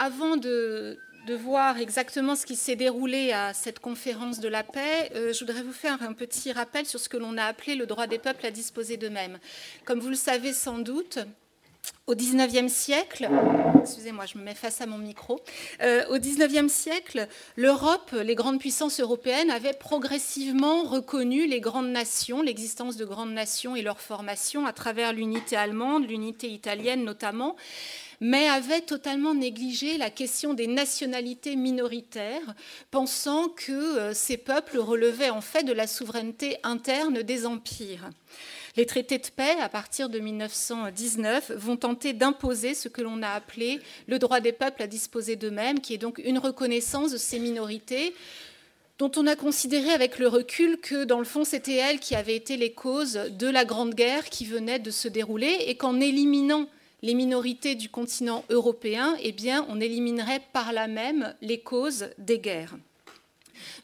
avant de, voir exactement ce qui s'est déroulé à cette conférence de la paix, euh, je voudrais vous faire un petit rappel sur ce que l'on a appelé le droit des peuples à disposer d'eux-mêmes. Comme vous le savez sans doute, au XIXe siècle, excusez-moi, je me mets face à mon micro. Euh, au XIXe siècle, l'Europe, les grandes puissances européennes avaient progressivement reconnu les grandes nations, l'existence de grandes nations et leur formation à travers l'unité allemande, l'unité italienne notamment, mais avaient totalement négligé la question des nationalités minoritaires, pensant que euh, ces peuples relevaient en fait de la souveraineté interne des empires. Les traités de paix, à partir de 1919, vont tenter d'imposer ce que l'on a appelé le droit des peuples à disposer d'eux-mêmes, qui est donc une reconnaissance de ces minorités dont on a considéré avec le recul que, dans le fond, c'était elles qui avaient été les causes de la Grande Guerre qui venait de se dérouler et qu'en éliminant les minorités du continent européen, eh bien, on éliminerait par là même les causes des guerres.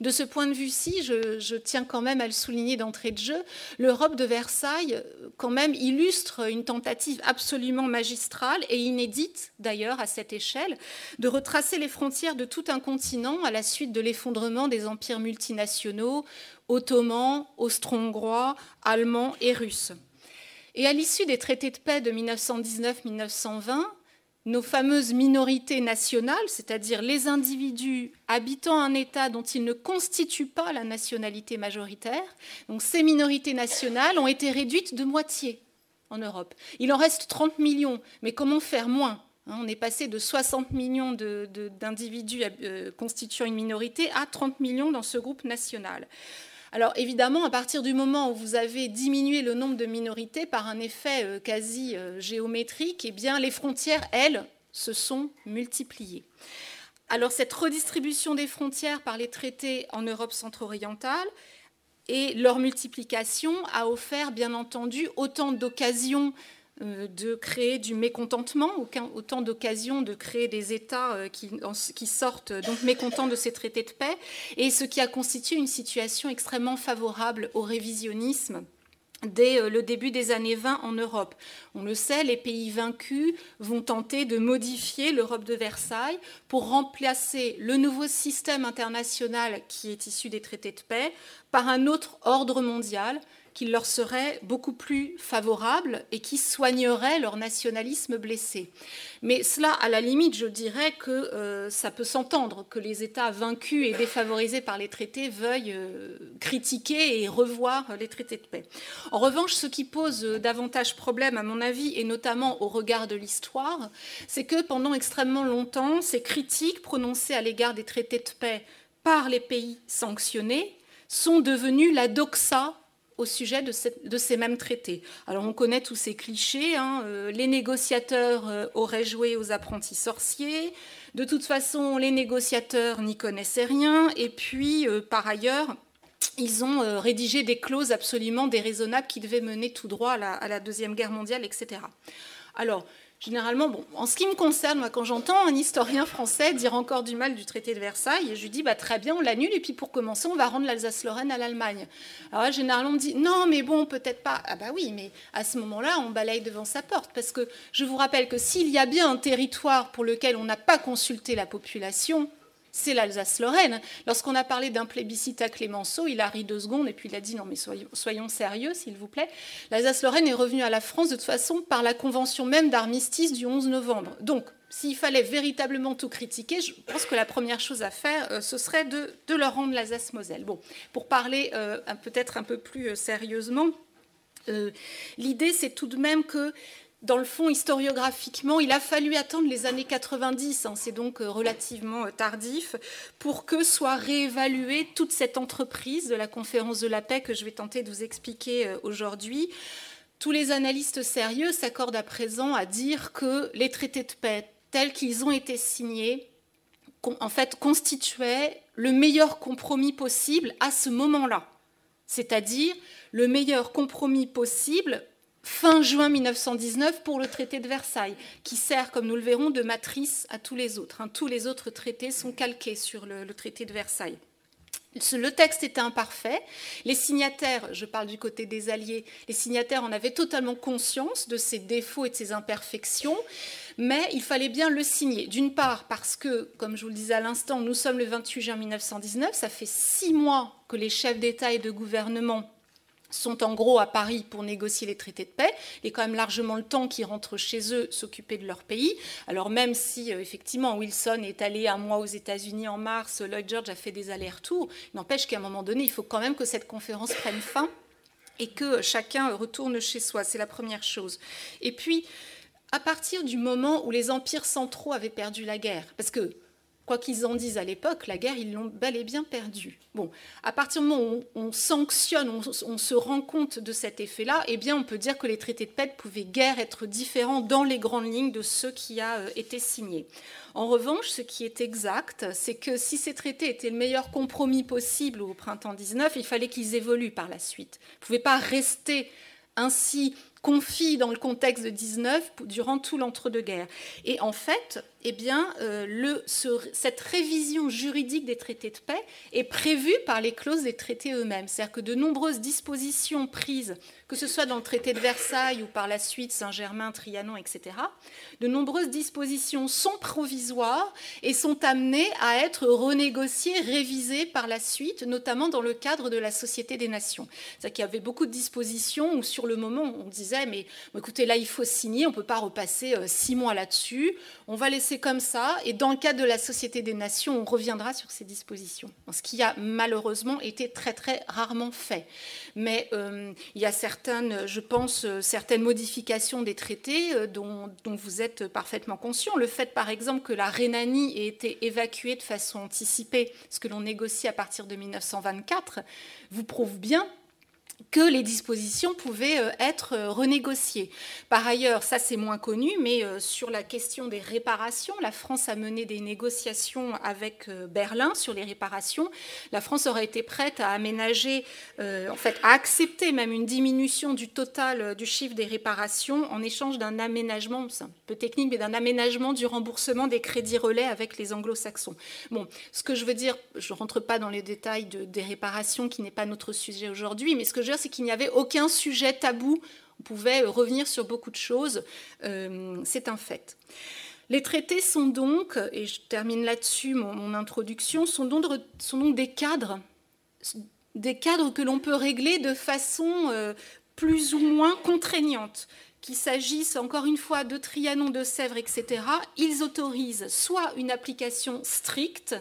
De ce point de vue-ci, je, tiens quand même à le souligner d'entrée de jeu, l'Europe de Versailles, quand même, illustre une tentative absolument magistrale et inédite, d'ailleurs, à cette échelle, de retracer les frontières de tout un continent à la suite de l'effondrement des empires multinationaux ottomans, austro-hongrois, allemands et russes. Et à l'issue des traités de paix de 1919-1920, nos fameuses minorités nationales, c'est-à-dire les individus habitant un État dont ils ne constituent pas la nationalité majoritaire, donc ces minorités nationales ont été réduites de moitié en Europe. Il en reste 30 millions, mais comment faire moins hein, on est passé de 60 millions d'individus euh, constituant une minorité à 30 millions dans ce groupe national. Alors évidemment, à partir du moment où vous avez diminué le nombre de minorités par un effet euh, quasi euh, géométrique, eh les frontières, elles, se sont multipliées. Alors cette redistribution des frontières par les traités en Europe centre-orientale et leur multiplication a offert bien entendu autant d'occasions de créer du mécontentement, autant d'occasions de créer des États euh, qui, sortent donc mécontents de ces traités de paix, et ce qui a constitué une situation extrêmement favorable au révisionnisme dès euh, le début des années 20 en Europe. On le sait, les pays vaincus vont tenter de modifier l'Europe de Versailles pour remplacer le nouveau système international qui est issu des traités de paix par un autre ordre mondial qui leur serait beaucoup plus favorable et qui soignerait leur nationalisme blessé. Mais cela, à la limite, je dirais que euh, ça peut s'entendre que les États vaincus et défavorisés par les traités veuillent euh, critiquer et revoir les traités de paix. En revanche, ce qui pose davantage problème, à mon avis, et notamment au regard de l'histoire, c'est que pendant extrêmement longtemps, ces critiques prononcées à l'égard des traités de paix par les pays sanctionnés sont devenues la doxa au sujet de, ces mêmes traités. Alors on connaît tous ces clichés, hein, euh, les négociateurs euh, auraient joué aux apprentis sorciers, de toute façon les négociateurs n'y connaissaient rien, et puis euh, par ailleurs, ils ont rédigé des clauses absolument déraisonnables qui devaient mener tout droit à la, à la Deuxième Guerre mondiale, etc. Alors, Généralement, bon, en ce qui me concerne, moi, quand j'entends un historien français dire encore du mal du traité de Versailles, je lui dis bah, très bien, on l'annule, et puis pour commencer, on va rendre l'Alsace-Lorraine à l'Allemagne. Alors là, généralement, on me dit non, mais bon, peut-être pas. Ah bah oui, mais à ce moment-là, on balaye devant sa porte, parce que je vous rappelle que s'il y a bien un territoire pour lequel on n'a pas consulté la population, c'est l'Alsace-Lorraine. Lorsqu'on a parlé d'un plébiscite à Clémenceau, il a ri deux secondes et puis il a dit non mais soyons, sérieux s'il vous plaît. L'Alsace-Lorraine est revenue à la France de toute façon par la convention même d'armistice du 11 novembre. Donc s'il fallait véritablement tout critiquer, je pense que la première chose à faire, euh, ce serait de, leur rendre l'Alsace-Moselle. Bon, pour parler euh, peut-être un peu plus euh, sérieusement, l'idée c'est tout de même que dans le fond, historiographiquement, il a fallu attendre les années 90, hein, c'est donc euh, relativement euh, tardif, pour que soit réévaluée toute cette entreprise de la conférence de la paix que je vais tenter de vous expliquer euh, aujourd'hui. Tous les analystes sérieux s'accordent à présent à dire que les traités de paix tels qu'ils ont été signés, en fait, constituaient le meilleur compromis possible à ce moment-là, c'est-à-dire le meilleur compromis possible fin juin 1919 pour le traité de Versailles, qui sert, comme nous le verrons, de matrice à tous les autres. Hein. Tous les autres traités sont calqués sur le, traité de Versailles. Le texte était imparfait. Les signataires, je parle du côté des Alliés, les signataires en avaient totalement conscience de ses défauts et de ses imperfections. mais il fallait bien le signer. D'une part parce que, comme je vous le disais à l'instant, nous sommes le 28 juin 1919, ça fait six mois que les chefs d'État et de gouvernement sont en gros à Paris pour négocier les traités de paix. Est quand même largement le temps qu'ils rentrent chez eux s'occuper de leur pays. Alors même si euh, effectivement Wilson est allé un mois aux États-Unis en mars, Lloyd George a fait des allers-retours, n'empêche qu'à un moment donné, il faut quand même que cette conférence prenne fin et que chacun retourne chez soi. C'est la première chose. Et puis, à partir du moment où les empires centraux avaient perdu la guerre, parce que quoi qu'ils en disent à l'époque, la guerre, ils l'ont bel et bien perdue. Bon, à partir du moment où on, sanctionne, on, se rend compte de cet effet-là, eh bien, on peut dire que les traités de paix pouvaient guère être différents dans les grandes lignes de ceux qui a euh, été signés. En revanche, ce qui est exact, c'est que si ces traités étaient le meilleur compromis possible au printemps 19, il fallait qu'ils évoluent par la suite. Ils ne pouvaient pas rester ainsi confis dans le contexte de 19 durant tout l'entre-deux-guerres. Et en fait, eh bien, euh, le, cette révision juridique des traités de paix est prévue par les clauses des traités eux-mêmes. C'est-à-dire que de nombreuses dispositions prises, que ce soit dans le traité de Versailles ou par la suite Saint-Germain, Trianon, etc., de nombreuses dispositions sont provisoires et sont amenées à être renégociées, révisées par la suite, notamment dans le cadre de la Société des Nations. C'est-à-dire qu'il y avait beaucoup de dispositions où, sur le moment, on disait, mais écoutez, là, il faut signer, on ne peut pas repasser euh, six mois là-dessus, on va laisser comme ça, et dans le cadre de la Société des Nations, on reviendra sur ces dispositions. Ce qui a malheureusement été très très rarement fait. Mais euh, il y a certaines, je pense, euh, certaines modifications des traités euh, dont, vous êtes parfaitement conscient. Le fait, par exemple, que la Rhénanie ait été évacuée de façon anticipée, ce que l'on négocie à partir de 1924, vous prouve bien que les dispositions pouvaient euh, être euh, renégociées. Par ailleurs, ça c'est moins connu, mais euh, sur la question des réparations, la France a mené des négociations avec Berlin sur les réparations. La France aurait été prête à aménager, en fait, à accepter même une diminution du total du chiffre des réparations en échange d'un aménagement, c'est un peu technique, mais d'un aménagement du remboursement des crédits relais avec les anglo-saxons. Bon, ce que je veux dire, je ne rentre pas dans les détails des réparations qui n'est pas notre sujet aujourd'hui, mais ce que c'est qu'il n'y avait aucun sujet tabou. On pouvait revenir sur beaucoup de choses. Euh, c'est un fait. Les traités sont donc, et je termine là-dessus mon, introduction, sont donc, des cadres, des cadres que l'on peut régler de façon euh, plus ou moins contraignante. Qu'il s'agisse encore une fois de Trianon, de Sèvres, etc., ils autorisent soit une application stricte,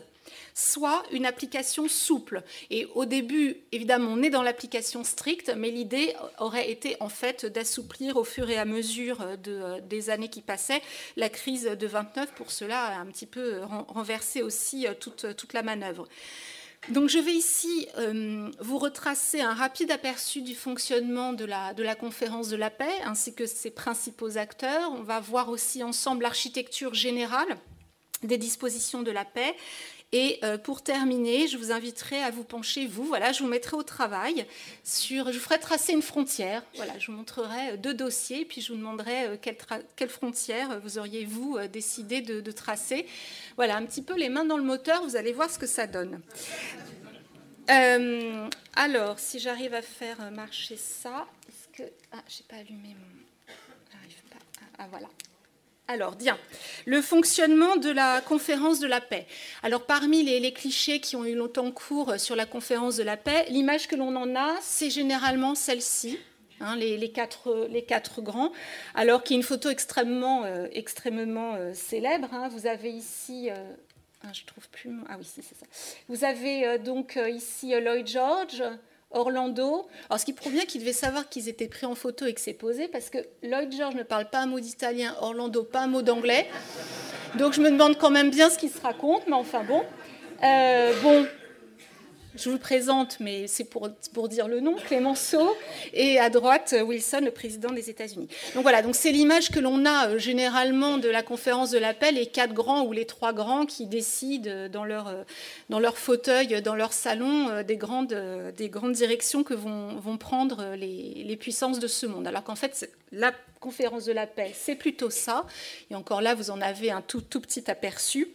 soit une application souple. Et au début, évidemment, on est dans l'application stricte, mais l'idée aurait été en fait d'assouplir au fur et à mesure de, des années qui passaient. La crise de 29, pour cela, un petit peu renversé aussi euh, toute, toute la manœuvre. Donc je vais ici euh, vous retracer un rapide aperçu du fonctionnement de la, de la conférence de la paix ainsi que ses principaux acteurs. On va voir aussi ensemble l'architecture générale des dispositions de la paix et euh, pour terminer, je vous inviterai à vous pencher, vous, voilà, je vous mettrai au travail sur, je vous ferai tracer une frontière. Voilà, je vous montrerai euh, deux dossiers, puis je vous demanderai euh, quelle, frontière vous auriez vous décidé de, tracer. Voilà, un petit peu les mains dans le moteur, vous allez voir ce que ça donne. alors, si j'arrive à faire marcher ça, est-ce que ah, j'ai pas allumé mon, j'arrive pas. Ah, ah voilà. Alors, bien, le fonctionnement de la conférence de la paix. Alors, parmi les, clichés qui ont eu longtemps cours sur la conférence de la paix, l'image que l'on en a, c'est généralement celle-ci, hein, les, quatre, grands, alors qu'il y a une photo extrêmement, euh, euh, célèbre. Hein. Vous avez ici. Euh, ah, je trouve plus. Ah oui, c'est ça. Vous avez donc ici Lloyd George, Orlando. Alors, ce qui prouve bien qu'ils devaient savoir qu'ils étaient pris en photo et que c'est posé, parce que Lloyd George ne parle pas un mot d'italien, Orlando pas un mot d'anglais. Donc, je me demande quand même bien ce qu'ils se racontent, mais enfin bon. Euh, bon, je vous le présente, mais c'est pour, pour dire le nom, Clémenceau, et à droite, Wilson, le président des États-Unis. Donc voilà, donc c'est l'image que l'on a euh, généralement de la conférence de la paix, les quatre grands ou les trois grands qui décident dans leur, euh, dans leur fauteuil, dans leur salon, euh, des grandes, des grandes directions que vont, vont prendre les, les puissances de ce monde. Alors qu'en fait, la conférence de la paix, c'est plutôt ça. Et encore là, vous en avez un tout, tout petit aperçu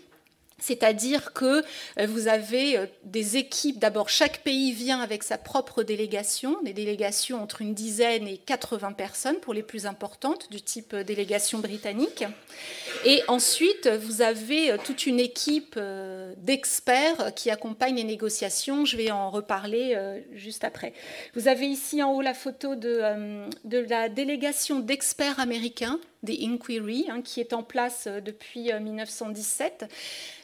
C'est-à-dire que euh, vous avez euh, des équipes, d'abord chaque pays vient avec sa propre délégation, des délégations entre une dizaine et 80 personnes pour les plus importantes, du type euh, délégation britannique. Et ensuite, vous avez toute une équipe d'experts qui accompagnent les négociations. Je vais en reparler juste après. Vous avez ici en haut la photo de, de la délégation d'experts américains des Inquiry, hein, qui est en place euh, depuis 1917. Euh,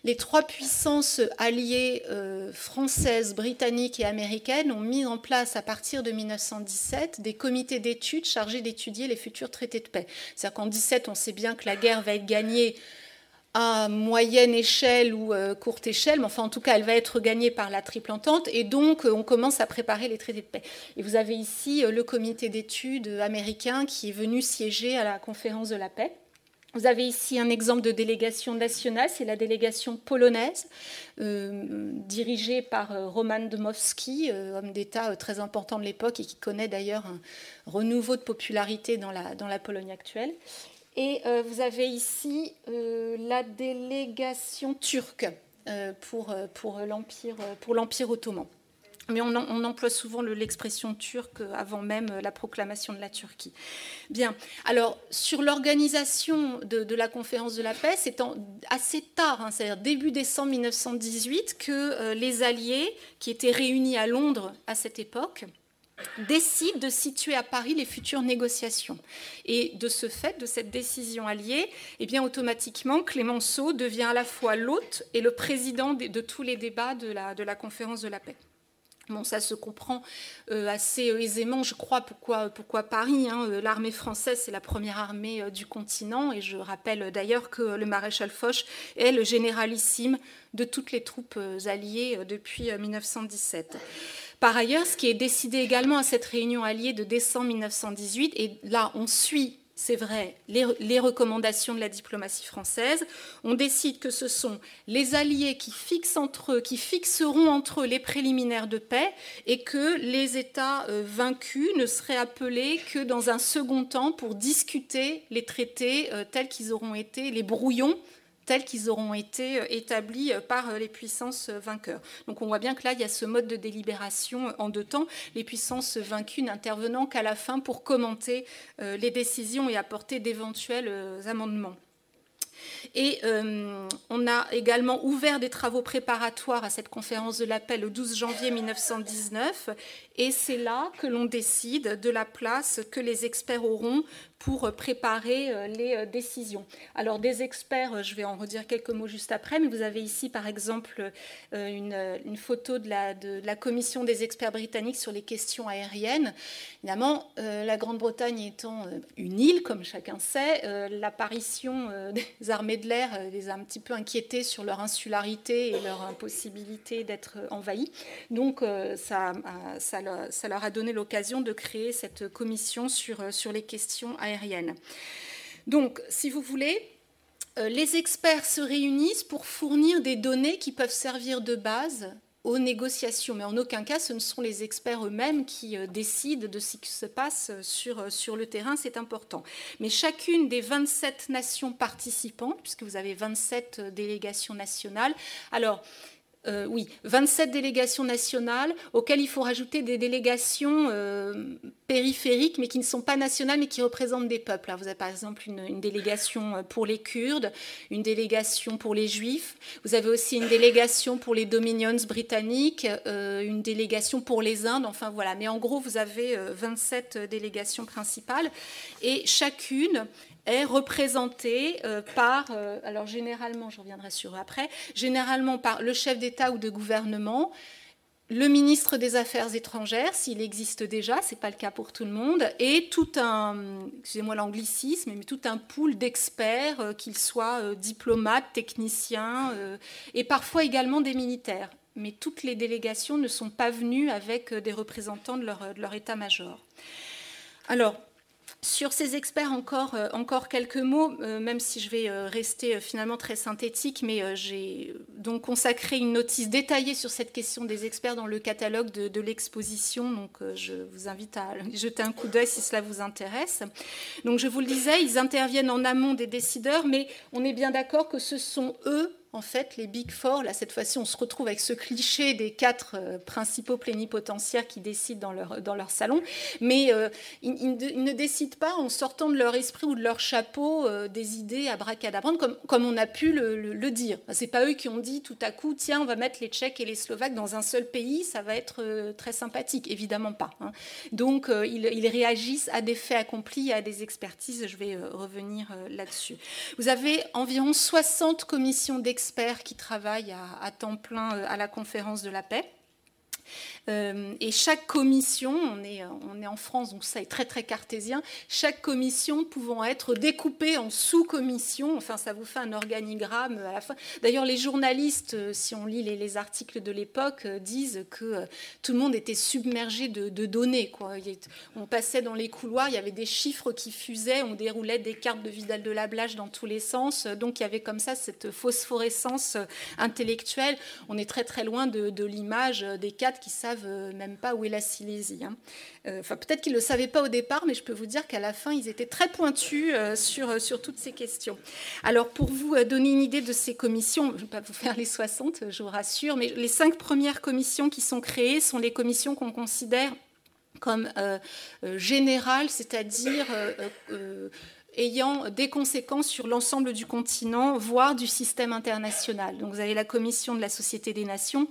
Les trois puissances alliées euh, françaises, britanniques et américaines ont mis en place à partir de 1917 des comités d'études chargés d'étudier les futurs traités de paix. C'est-à-dire qu'en 17, on sait bien que la guerre va être gagnée à moyenne échelle ou euh, courte échelle, mais enfin en tout cas elle va être gagnée par la triple entente et donc euh, on commence à préparer les traités de paix. Et vous avez ici euh, le comité d'études américain qui est venu siéger à la conférence de la paix. Vous avez ici un exemple de délégation nationale, c'est la délégation polonaise, dirigée par Roman Dmowski, homme d'État très important de l'époque et qui connaît d'ailleurs un renouveau de popularité dans la, dans la Pologne actuelle. Et euh, vous avez ici euh, la délégation turque euh, pour, l'Empire ottoman. Mais on, emploie souvent l'expression turque avant même la proclamation de la Turquie. Bien. Alors, sur l'organisation de, la conférence de la paix, c'est assez tard, hein, c'est-à-dire début décembre 1918, que les Alliés, qui étaient réunis à Londres à cette époque, décide de situer à Paris les futures négociations. Et de ce fait, de cette décision alliée, eh bien, automatiquement, Clémenceau devient à la fois l'hôte et le président de, tous les débats de la, conférence de la paix. Bon, ça se comprend euh, assez aisément, je crois, pourquoi, Paris. Hein. Euh, l'armée française, c'est la première armée euh, du continent. Et je rappelle d'ailleurs que le maréchal Foch est le généralissime de toutes les troupes alliées depuis 1917. Par ailleurs, ce qui est décidé également à cette réunion alliée de décembre 1918, et là on suit c'est vrai, les, recommandations de la diplomatie française. On décide que ce sont les alliés qui entre eux, qui fixeront entre eux les préliminaires de paix, et que les États euh, vaincus ne seraient appelés que dans un second temps pour discuter les traités euh, tels qu'ils auront été, les brouillons tels qu'ils auront été euh, établis euh, par euh, les puissances vainqueurs. Donc on voit bien que là, il y a ce mode de délibération en deux temps, les puissances vaincues n'intervenant qu'à la fin pour commenter les décisions et apporter d'éventuels amendements. Et on a également ouvert des travaux préparatoires à cette conférence de l'appel le 12 janvier 1919. Et c'est là que l'on décide de la place que les experts auront pour préparer euh, les euh, décisions. Alors des experts, euh, je vais en redire quelques mots juste après, mais vous avez ici par exemple une, photo de la, commission des experts britanniques sur les questions aériennes. Évidemment, la Grande-Bretagne étant une île, comme chacun sait, l'apparition des armées de l'air les a un petit peu inquiétés sur leur insularité et leur impossibilité d'être envahies. Donc ça, leur a donné l'occasion de créer cette commission sur, sur les questions aériennes Donc, si vous voulez, euh, les experts se réunissent pour fournir des données qui peuvent servir de base aux négociations, mais en aucun cas ce ne sont les experts eux-mêmes qui euh, décident de ce qui se passe sur, euh, sur le terrain, c'est important. Mais chacune des 27 nations participantes, puisque vous avez 27 délégations nationales, alors euh, oui, 27 délégations nationales auxquelles il faut rajouter des délégations euh, périphériques, mais qui ne sont pas nationales, mais qui représentent des peuples. vous avez par exemple une, délégation euh, pour les Kurdes, une délégation pour les Juifs. Vous avez aussi une délégation pour les Dominions britanniques, une délégation pour les Indes. Enfin voilà. Mais en gros, vous avez 27 délégations principales et chacune est représenté euh, par, euh, alors généralement, je reviendrai sur après, généralement par le chef d'État ou de gouvernement, le ministre des Affaires étrangères, s'il existe déjà, ce n'est pas le cas pour tout le monde, et tout un, excusez-moi l'anglicisme, mais tout un pool d'experts, euh, qu'ils soient diplomates, techniciens, et parfois également des militaires. Mais toutes les délégations ne sont pas venues avec des représentants de leur, de leur état-major. Alors, sur ces experts, encore, euh, quelques mots, euh, même si je vais euh, rester finalement très synthétique, mais j'ai donc consacré une notice détaillée sur cette question des experts dans le catalogue de, l'exposition. Donc je vous invite à jeter un coup d'œil si cela vous intéresse. Donc je vous le disais, ils interviennent en amont des décideurs, mais on est bien d'accord que ce sont eux en fait, les Big Four, là, cette fois-ci, on se retrouve avec ce cliché des quatre euh, principaux plénipotentiaires qui décident dans leur, dans leur salon, mais euh, ils, ne décident pas en sortant de leur esprit ou de leur chapeau euh, des idées à bracadabrante, comme, comme on a pu le, le, dire. C'est pas eux qui ont dit tout à coup, tiens, on va mettre les Tchèques et les Slovaques dans un seul pays, ça va être très sympathique. Évidemment pas. Hein. Donc, ils, ils, réagissent à des faits accomplis, à des expertises. Je vais revenir là-dessus. Vous avez environ 60 commissions d'experts experts qui travaillent à, temps plein euh, à la conférence de la paix. Euh, et chaque commission, on est, en France, donc ça est très très cartésien, chaque commission pouvant être découpée en sous-commissions, enfin ça vous fait un organigramme à la fin. D'ailleurs, les journalistes, euh, si on lit les, articles de l'époque, euh, disent que tout le monde était submergé de, données. On passait dans les couloirs, il y avait des chiffres qui fusaient, on déroulait des cartes de Vidal de la Blache dans tous les sens, donc il y avait comme ça cette phosphorescence intellectuelle. On est très très loin de, de l'image des quatre qui savent euh, même pas où est la Silésie. Hein. Euh, enfin, peut-être qu'ils ne le savaient pas au départ, mais je peux vous dire qu'à la fin, ils étaient très pointus euh, sur, sur toutes ces questions. Alors, pour vous donner une idée de ces commissions, je ne vais pas vous faire les 60, je vous rassure, mais les cinq premières commissions qui sont créées sont les commissions qu'on considère comme générales, c'est-à-dire ayant des conséquences sur l'ensemble du continent, voire du système international. Donc vous avez la commission de la Société des Nations,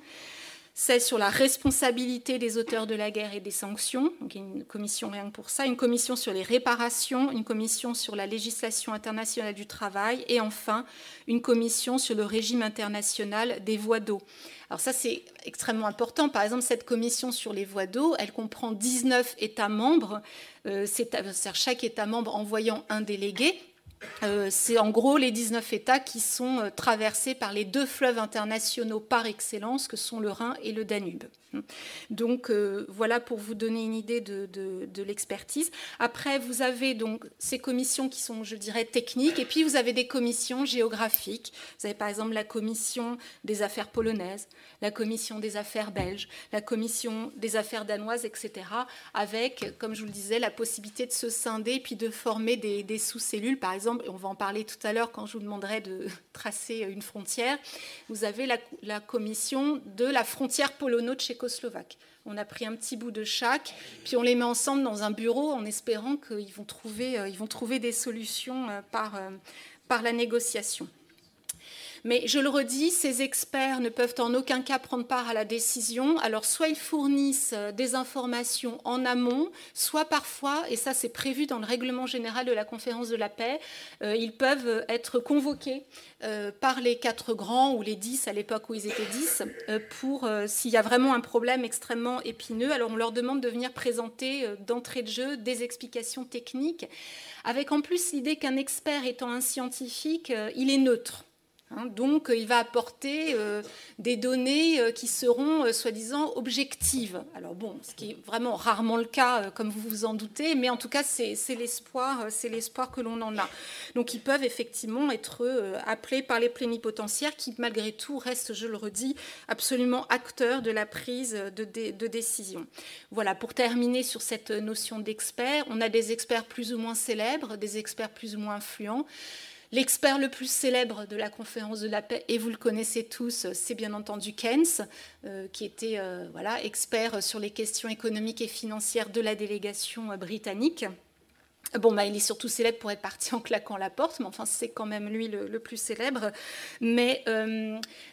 c'est sur la responsabilité des auteurs de la guerre et des sanctions, donc une commission rien que pour ça, une commission sur les réparations, une commission sur la législation internationale du travail et enfin une commission sur le régime international des voies d'eau. Alors ça c'est extrêmement important. Par exemple, cette commission sur les voies d'eau, elle comprend 19 États membres, euh, c'est-à-dire chaque État membre envoyant un délégué euh, c'est en gros les 19 États qui sont euh, traversés par les deux fleuves internationaux par excellence que sont le Rhin et le Danube. Donc euh, voilà pour vous donner une idée de, l'expertise. Après, vous avez donc ces commissions qui sont, je dirais, techniques, et puis vous avez des commissions géographiques. Vous avez par exemple la commission des affaires polonaises, la commission des affaires belges, la commission des affaires danoises, etc., avec, comme je vous le disais, la possibilité de se scinder puis de former des, sous-cellules. Par exemple, on va en parler tout à l'heure quand je vous demanderai de tracer une frontière. Vous avez la, la commission de la frontière polono-tchécoslovaque on a pris un petit bout de chaque, puis on les met ensemble dans un bureau en espérant qu'ils vont trouver, euh, ils vont trouver des solutions euh, par, euh, par la négociation. Mais je le redis, ces experts ne peuvent en aucun cas prendre part à la décision. Alors soit ils fournissent des informations en amont, soit parfois, et ça c'est prévu dans le règlement général de la conférence de la paix, ils peuvent être convoqués euh, par les quatre grands ou les dix à l'époque où ils étaient dix, euh, pour euh, s'il y a vraiment un problème extrêmement épineux. Alors on leur demande de venir présenter d'entrée de jeu des explications techniques, avec en plus l'idée qu'un expert étant un scientifique, il est neutre. Hein, donc, euh, il va apporter euh, des données euh, qui seront soi-disant objectives. Alors bon, ce qui est vraiment rarement le cas, comme vous vous en doutez, mais en tout cas, c'est l'espoir, c'est l'espoir que l'on en a. Donc, ils peuvent effectivement être appelés par les plénipotentiaires, qui malgré tout restent, je le redis, absolument acteurs de la prise de, de décision. Voilà. Pour terminer sur cette notion d'expert, on a des experts plus ou moins célèbres, des experts plus ou moins influents. L'expert le plus célèbre de la conférence de la paix, et vous le connaissez tous, c'est bien entendu Keynes, euh, qui était euh, voilà, expert sur les questions économiques et financières de la délégation euh, britannique. Bon, bah, il est surtout célèbre pour être parti en claquant la porte, mais enfin, c'est quand même lui le, plus célèbre. Mais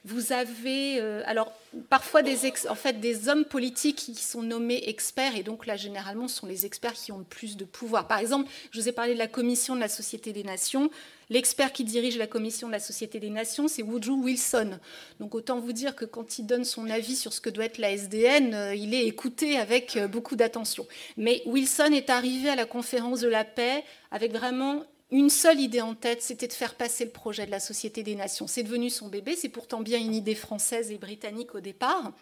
vous avez, alors, parfois des, en fait, des hommes politiques qui sont nommés experts, et donc là, généralement, ce sont les experts qui ont le plus de pouvoir. Par exemple, je vous ai parlé de la Commission de la Société des Nations. L'expert qui dirige la commission de la Société des Nations, c'est Woodrow Wilson. Donc autant vous dire que quand il donne son avis sur ce que doit être la SDN, euh, il est écouté avec euh, beaucoup d'attention. Mais Wilson est arrivé à la conférence de la paix avec vraiment une seule idée en tête, c'était de faire passer le projet de la Société des Nations. C'est devenu son bébé, c'est pourtant bien une idée française et britannique au départ.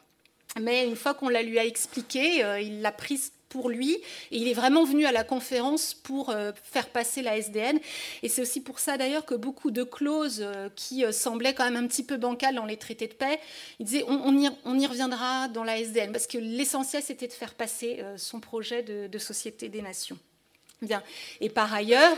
Mais une fois qu'on la lui a expliqué, euh, il l'a prise pour lui. Et il est vraiment venu à la conférence pour euh, faire passer la SDN. Et c'est aussi pour ça d'ailleurs que beaucoup de clauses euh, qui euh, semblaient quand même un petit peu bancales dans les traités de paix, il disait on, y, reviendra dans la SDN, parce que l'essentiel c'était de faire passer son projet de, de, société des nations. Bien. Et par ailleurs,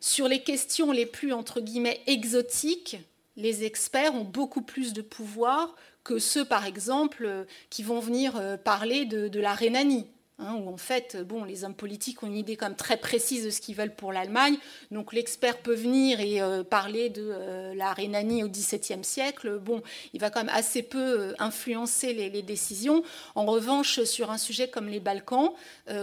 sur les questions les plus entre guillemets exotiques, les experts ont beaucoup plus de pouvoir que ceux, par exemple, qui vont venir parler de la Rhénanie. Hein, où en fait, bon, les hommes politiques ont une idée quand très précise de ce qu'ils veulent pour l'Allemagne. Donc l'expert peut venir et euh, parler de euh, la Rhénanie au XVIIe siècle. Bon, il va quand même assez peu euh, influencer les, décisions. En revanche, sur un sujet comme les Balkans,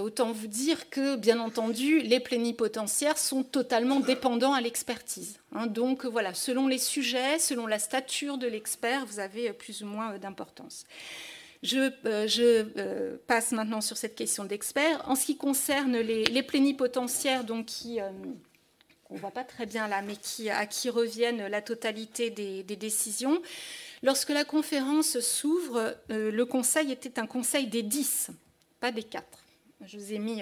autant vous dire que, bien entendu, les plénipotentiaires sont totalement dépendants à l'expertise. Hein. donc voilà, selon les sujets, selon la stature de l'expert, vous avez plus ou moins d'importance. Je, euh, euh, passe maintenant sur cette question d'experts. En ce qui concerne les, plénipotentiaires, donc qui, euh, on voit pas très bien là, mais qui, à qui reviennent la totalité des, décisions, lorsque la conférence s'ouvre, le conseil était un conseil des dix, pas des quatre. Je vous ai mis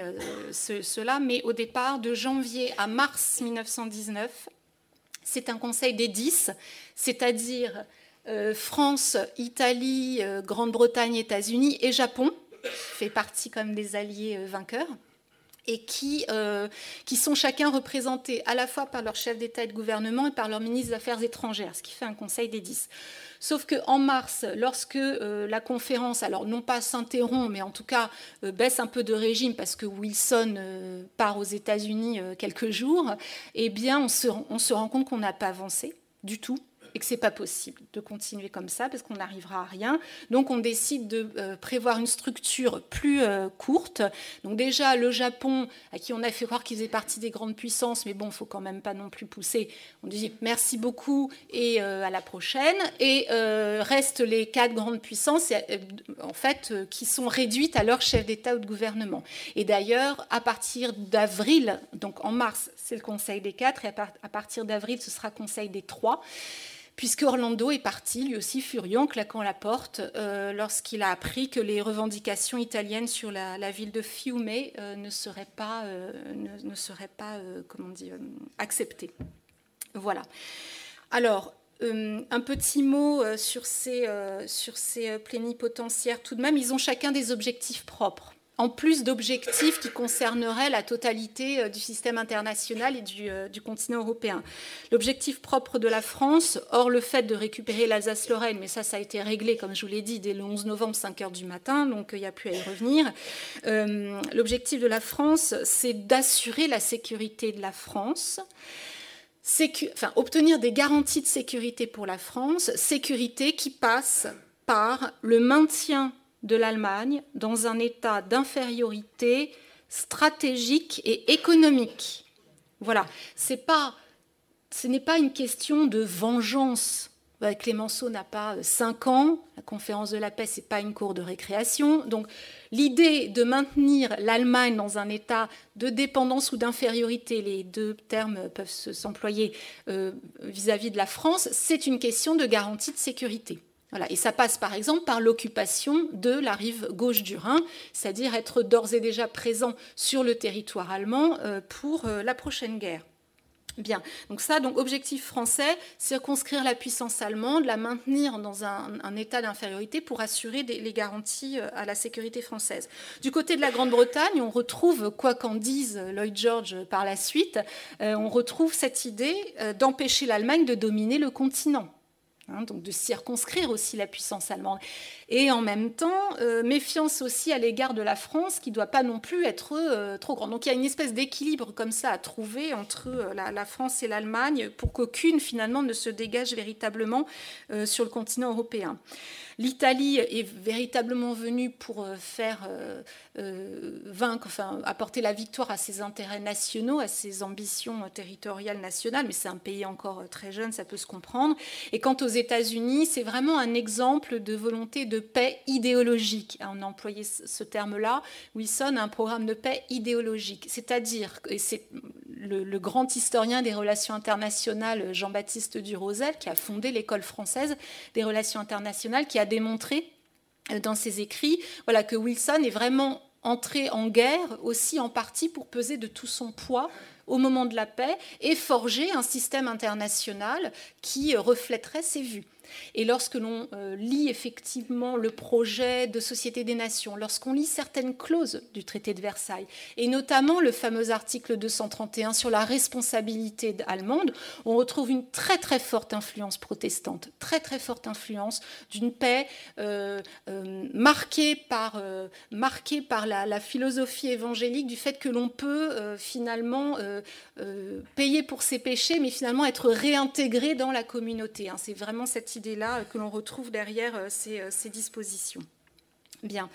cela, mais au départ, de janvier à mars 1919, c'est un conseil des dix, c'est-à-dire France, Italie, euh, Grande-Bretagne, États-Unis et Japon, fait partie comme des alliés euh, vainqueurs, et qui, qui sont chacun représentés à la fois par leur chef d'État et de gouvernement et par leur ministre des Affaires étrangères, ce qui fait un Conseil des dix. Sauf qu'en mars, lorsque la conférence, alors non pas s'interrompt, mais en tout cas baisse un peu de régime parce que Wilson part aux États-Unis quelques jours, eh bien on se rend compte qu'on n'a pas avancé du tout et que c'est pas possible de continuer comme ça parce qu'on n'arrivera à rien. Donc on décide de euh, prévoir une structure plus euh, courte. Donc déjà le Japon, à qui on a fait croire qu'il faisait partie des grandes puissances, mais bon, faut quand même pas non plus pousser. On dit merci beaucoup et euh, à la prochaine. Et restent les quatre grandes puissances, en fait, qui sont réduites à leur chef d'État ou de gouvernement. Et d'ailleurs, à partir d'avril, donc en mars, c'est le Conseil des quatre, et à, partir d'avril, ce sera Conseil des trois puisque Orlando est parti, lui aussi furieux, en claquant la porte, euh, lorsqu'il a appris que les revendications italiennes sur la, ville de Fiume euh, ne seraient pas, euh, ne, dire, acceptées. Voilà. Alors, un petit mot sur ces plénipotentiaires. Tout de même, ils ont chacun des objectifs propres en plus d'objectifs qui concerneraient la totalité euh, du système international et euh, du, continent européen. L'objectif propre de la France, hors le fait de récupérer l'Alsace-Lorraine, mais ça, ça a été réglé, comme je vous l'ai dit, dès le 11 novembre, 5 heures du matin, donc il n'y a plus à y revenir. Euh, l'objectif de la France, c'est d'assurer la sécurité de la France. enfin, obtenir des garanties de sécurité pour la France, sécurité qui passe par le maintien de l'Allemagne dans un état d'infériorité stratégique et économique. Voilà, ce n'est pas une question de vengeance. Clémenceau n'a pas cinq ans, la conférence de la paix, ce n'est pas une cour de récréation. Donc l'idée de maintenir l'Allemagne dans un état de dépendance ou d'infériorité, les deux termes peuvent s'employer euh, vis-à-vis de la France, c'est une question de garantie de sécurité. Et ça passe par exemple par l'occupation de la rive gauche du Rhin, c'est-à-dire être d'ores et déjà présent sur le territoire allemand euh, pour euh, la prochaine guerre. Bien, donc ça, donc objectif français, circonscrire la puissance allemande, la maintenir dans un, état d'infériorité pour assurer les garanties euh, à la sécurité française. Du côté de la Grande-Bretagne, on retrouve, quoi qu'en dise Lloyd George par la suite, on retrouve cette idée d'empêcher l'Allemagne de dominer le continent. Hein, donc de circonscrire aussi la puissance allemande. Et en même temps, euh, méfiance aussi à l'égard de la France, qui ne doit pas non plus être euh, trop grande. Donc il y a une espèce d'équilibre comme ça à trouver entre euh, la, France et l'Allemagne pour qu'aucune finalement ne se dégage véritablement sur le continent européen. L'Italie est véritablement venue pour faire vaincre, enfin apporter la victoire à ses intérêts nationaux, à ses ambitions territoriales nationales, mais c'est un pays encore très jeune, ça peut se comprendre. Et quant aux États-Unis, c'est vraiment un exemple de volonté de paix idéologique. On a employé ce terme-là. Wilson a un programme de paix idéologique, c'est-à-dire, et c'est le, grand historien des relations internationales Jean-Baptiste Durosel qui a fondé l'école française des relations internationales, qui a démontré euh, dans ses écrits que Wilson est vraiment entré en guerre aussi en partie pour peser de tout son poids au moment de la paix et forger un système international qui reflèterait ses vues. Et lorsque l'on euh, lit effectivement le projet de Société des Nations, lorsqu'on lit certaines clauses du traité de Versailles, et notamment le fameux article 231 sur la responsabilité allemande, on retrouve une très très forte influence protestante, très très forte influence d'une paix euh, euh, marquée par, la, philosophie évangélique du fait que l'on peut finalement payer pour ses péchés, mais finalement être réintégré dans la communauté. Hein. C'est vraiment cette idée-là que l'on retrouve derrière euh, euh, ces, dispositions. Bien.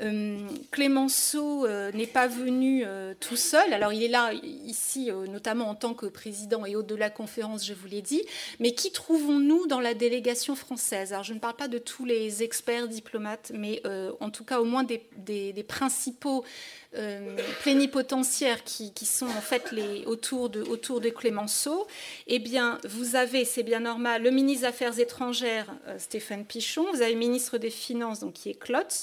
Euh, Clémenceau n'est pas venu tout seul. Alors, il est là ici, notamment en tant que président et hôte de la conférence, je vous l'ai dit. Mais qui trouvons-nous dans la délégation française? Alors, je ne parle pas de tous les experts diplomates, mais en tout cas, au moins des, principaux euh, plénipotentiaires qui, sont en fait autour, de, autour de Clémenceau, eh bien, vous avez, c'est bien normal, le ministre des Affaires étrangères, euh, Stéphane Pichon, vous avez le ministre des Finances, donc, qui est Klotz,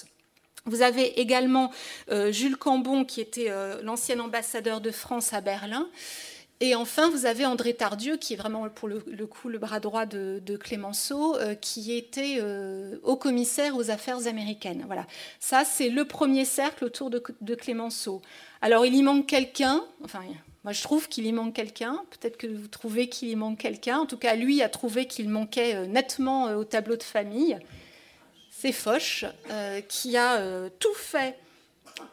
vous avez également euh, Jules Cambon, qui était l'ancien ambassadeur de France à Berlin. Et enfin, vous avez André Tardieu, qui est vraiment pour le, coup le bras droit de, Clémenceau, euh, qui était euh, haut commissaire aux affaires américaines. Voilà, ça c'est le premier cercle autour de, Clémenceau. Alors il y manque quelqu'un, enfin moi je trouve qu'il y manque quelqu'un, peut-être que vous trouvez qu'il y manque quelqu'un, en tout cas lui a trouvé qu'il manquait euh, nettement au tableau de famille. C'est Foch, qui a tout fait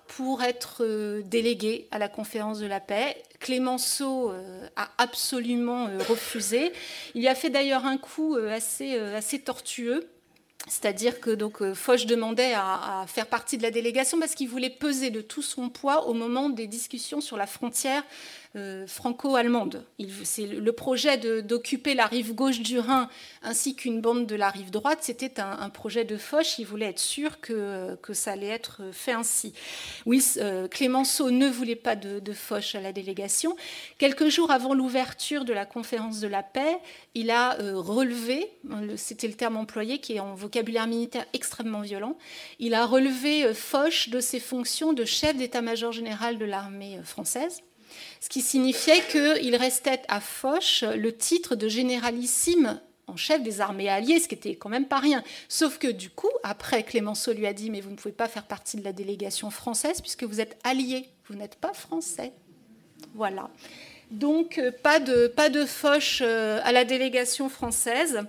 pour être euh, délégué à la conférence de la paix. Clémenceau euh, a absolument euh, refusé. Il a fait d'ailleurs un coup assez, assez tortueux. C'est-à-dire que donc Foch demandait à, faire partie de la délégation parce qu'il voulait peser de tout son poids au moment des discussions sur la frontière euh, franco-allemande. C'est le projet d'occuper la rive gauche du Rhin ainsi qu'une bande de la rive droite. C'était un, projet de Foch. Il voulait être sûr que, que ça allait être fait ainsi. Oui, euh, Clémenceau ne voulait pas de, Foch à la délégation. Quelques jours avant l'ouverture de la conférence de la paix, il a euh, relevé, c'était le terme employé qui est en vocabulaire militaire extrêmement violent, il a relevé Foch de ses fonctions de chef d'état-major général de l'armée française ce qui signifiait qu'il restait à Foch le titre de généralissime en chef des armées alliées, ce qui était quand même pas rien. Sauf que du coup, après, Clémenceau lui a dit Mais vous ne pouvez pas faire partie de la délégation française puisque vous êtes allié, vous n'êtes pas français. Voilà. Donc, euh, pas de, pas euh, à la délégation française.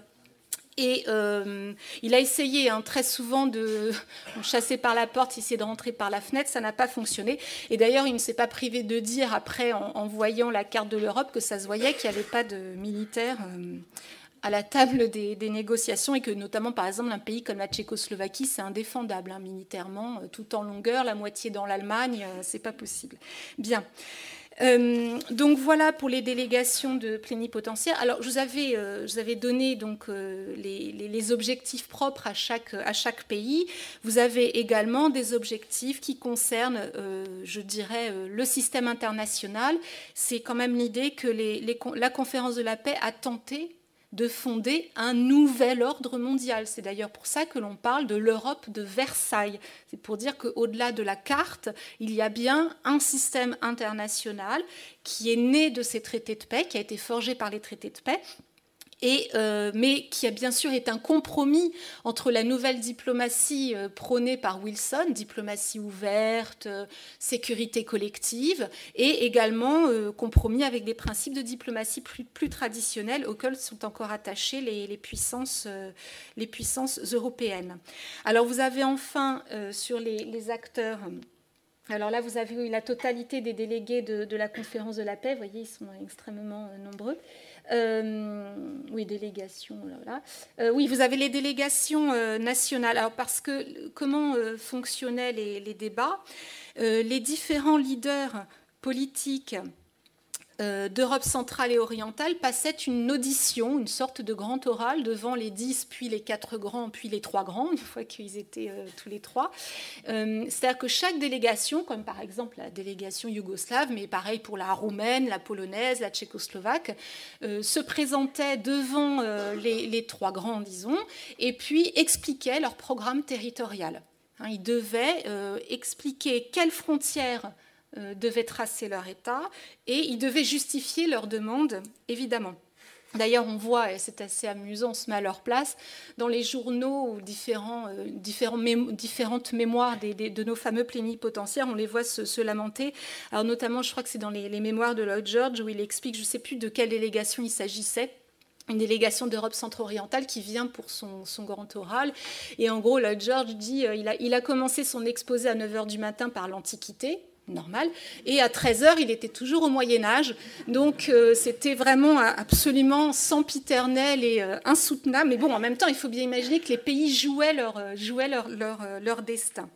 Et euh, il a essayé hein, très souvent de chasser par la porte, essayer de rentrer par la fenêtre, ça n'a pas fonctionné. Et d'ailleurs, il ne s'est pas privé de dire après, en, voyant la carte de l'Europe, que ça se voyait qu'il n'y avait pas de militaires euh, à la table des, négociations et que notamment, par exemple, un pays comme la Tchécoslovaquie, c'est indéfendable hein, militairement, euh, tout en longueur, la moitié dans l'Allemagne, c'est pas possible. Bien. Euh, donc voilà pour les délégations de plénipotentiaires. Alors je vous avais, euh, je vous avais donné donc euh, les, les, objectifs propres à chaque, à chaque pays. Vous avez également des objectifs qui concernent, je dirais, le système international. C'est quand même l'idée que les, la conférence de la paix a tenté de fonder un nouvel ordre mondial. C'est d'ailleurs pour ça que l'on parle de l'Europe de Versailles. C'est pour dire qu'au-delà de la carte, il y a bien un système international qui est né de ces traités de paix, qui a été forgé par les traités de paix, euh, mais qui a bien sûr été un compromis entre la nouvelle diplomatie euh, prônée par Wilson, diplomatie ouverte, euh, sécurité collective, et également compromis avec des principes de diplomatie plus, traditionnels auxquels sont encore attachées les, puissances, européennes. Alors vous avez enfin sur les, les acteurs alors là, vous avez eu la totalité des délégués de, de, la conférence de la paix. Vous voyez, ils sont extrêmement nombreux. Euh, oui, délégation. Euh, oui, vous avez les délégations euh, nationales. Alors, parce que comment fonctionnaient les débats? Les différents leaders politiques euh, d'Europe centrale et orientale passait une audition, une sorte de grand oral devant les dix, puis les quatre grands, puis les trois grands, une fois qu'ils étaient euh, tous les trois. Euh, c'est-à-dire que chaque délégation, comme par exemple la délégation yougoslave, mais pareil pour la roumaine, la polonaise, la tchécoslovaque, se présentait devant les, les, trois grands, disons, et puis expliquait leur programme territorial. Hein, ils devaient expliquer quelles frontières devaient tracer leur état et ils devaient justifier leur demande, évidemment. D'ailleurs, on voit, et c'est assez amusant, on se met à leur place, dans les journaux ou différents, euh, différentes mémoires de nos fameux plénipotentiaires, on les voit se, lamenter. Alors notamment, je crois que c'est dans les, mémoires de Lloyd George où il explique, je ne sais plus de quelle délégation il s'agissait, une délégation d'Europe centre-orientale qui vient pour son, grand oral. Et en gros, Lloyd George dit, euh, il, a, il a commencé son exposé à 9h du matin par l'Antiquité, normal. Et à 13 heures, il était toujours au Moyen Âge. Donc euh, c'était vraiment absolument sempiternel et euh, insoutenable. Mais bon, en même temps, il faut bien imaginer que les pays jouaient leur, euh, destin.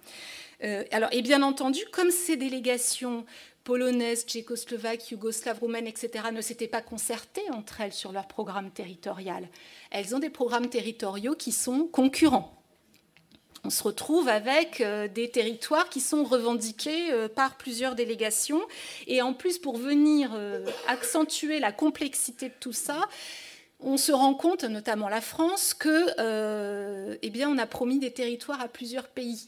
alors, et bien entendu, comme ces délégations polonaises, tchécoslovaques, yougoslaves, roumaines, etc., ne s'étaient pas concertées entre elles sur leur programme territorial, elles ont des programmes territoriaux qui sont concurrents on se retrouve avec euh, des territoires qui sont revendiqués euh, par plusieurs délégations. Et en plus, pour venir euh, accentuer la complexité de tout ça, on se rend compte, notamment la France, que, eh bien, on a promis des territoires à plusieurs pays.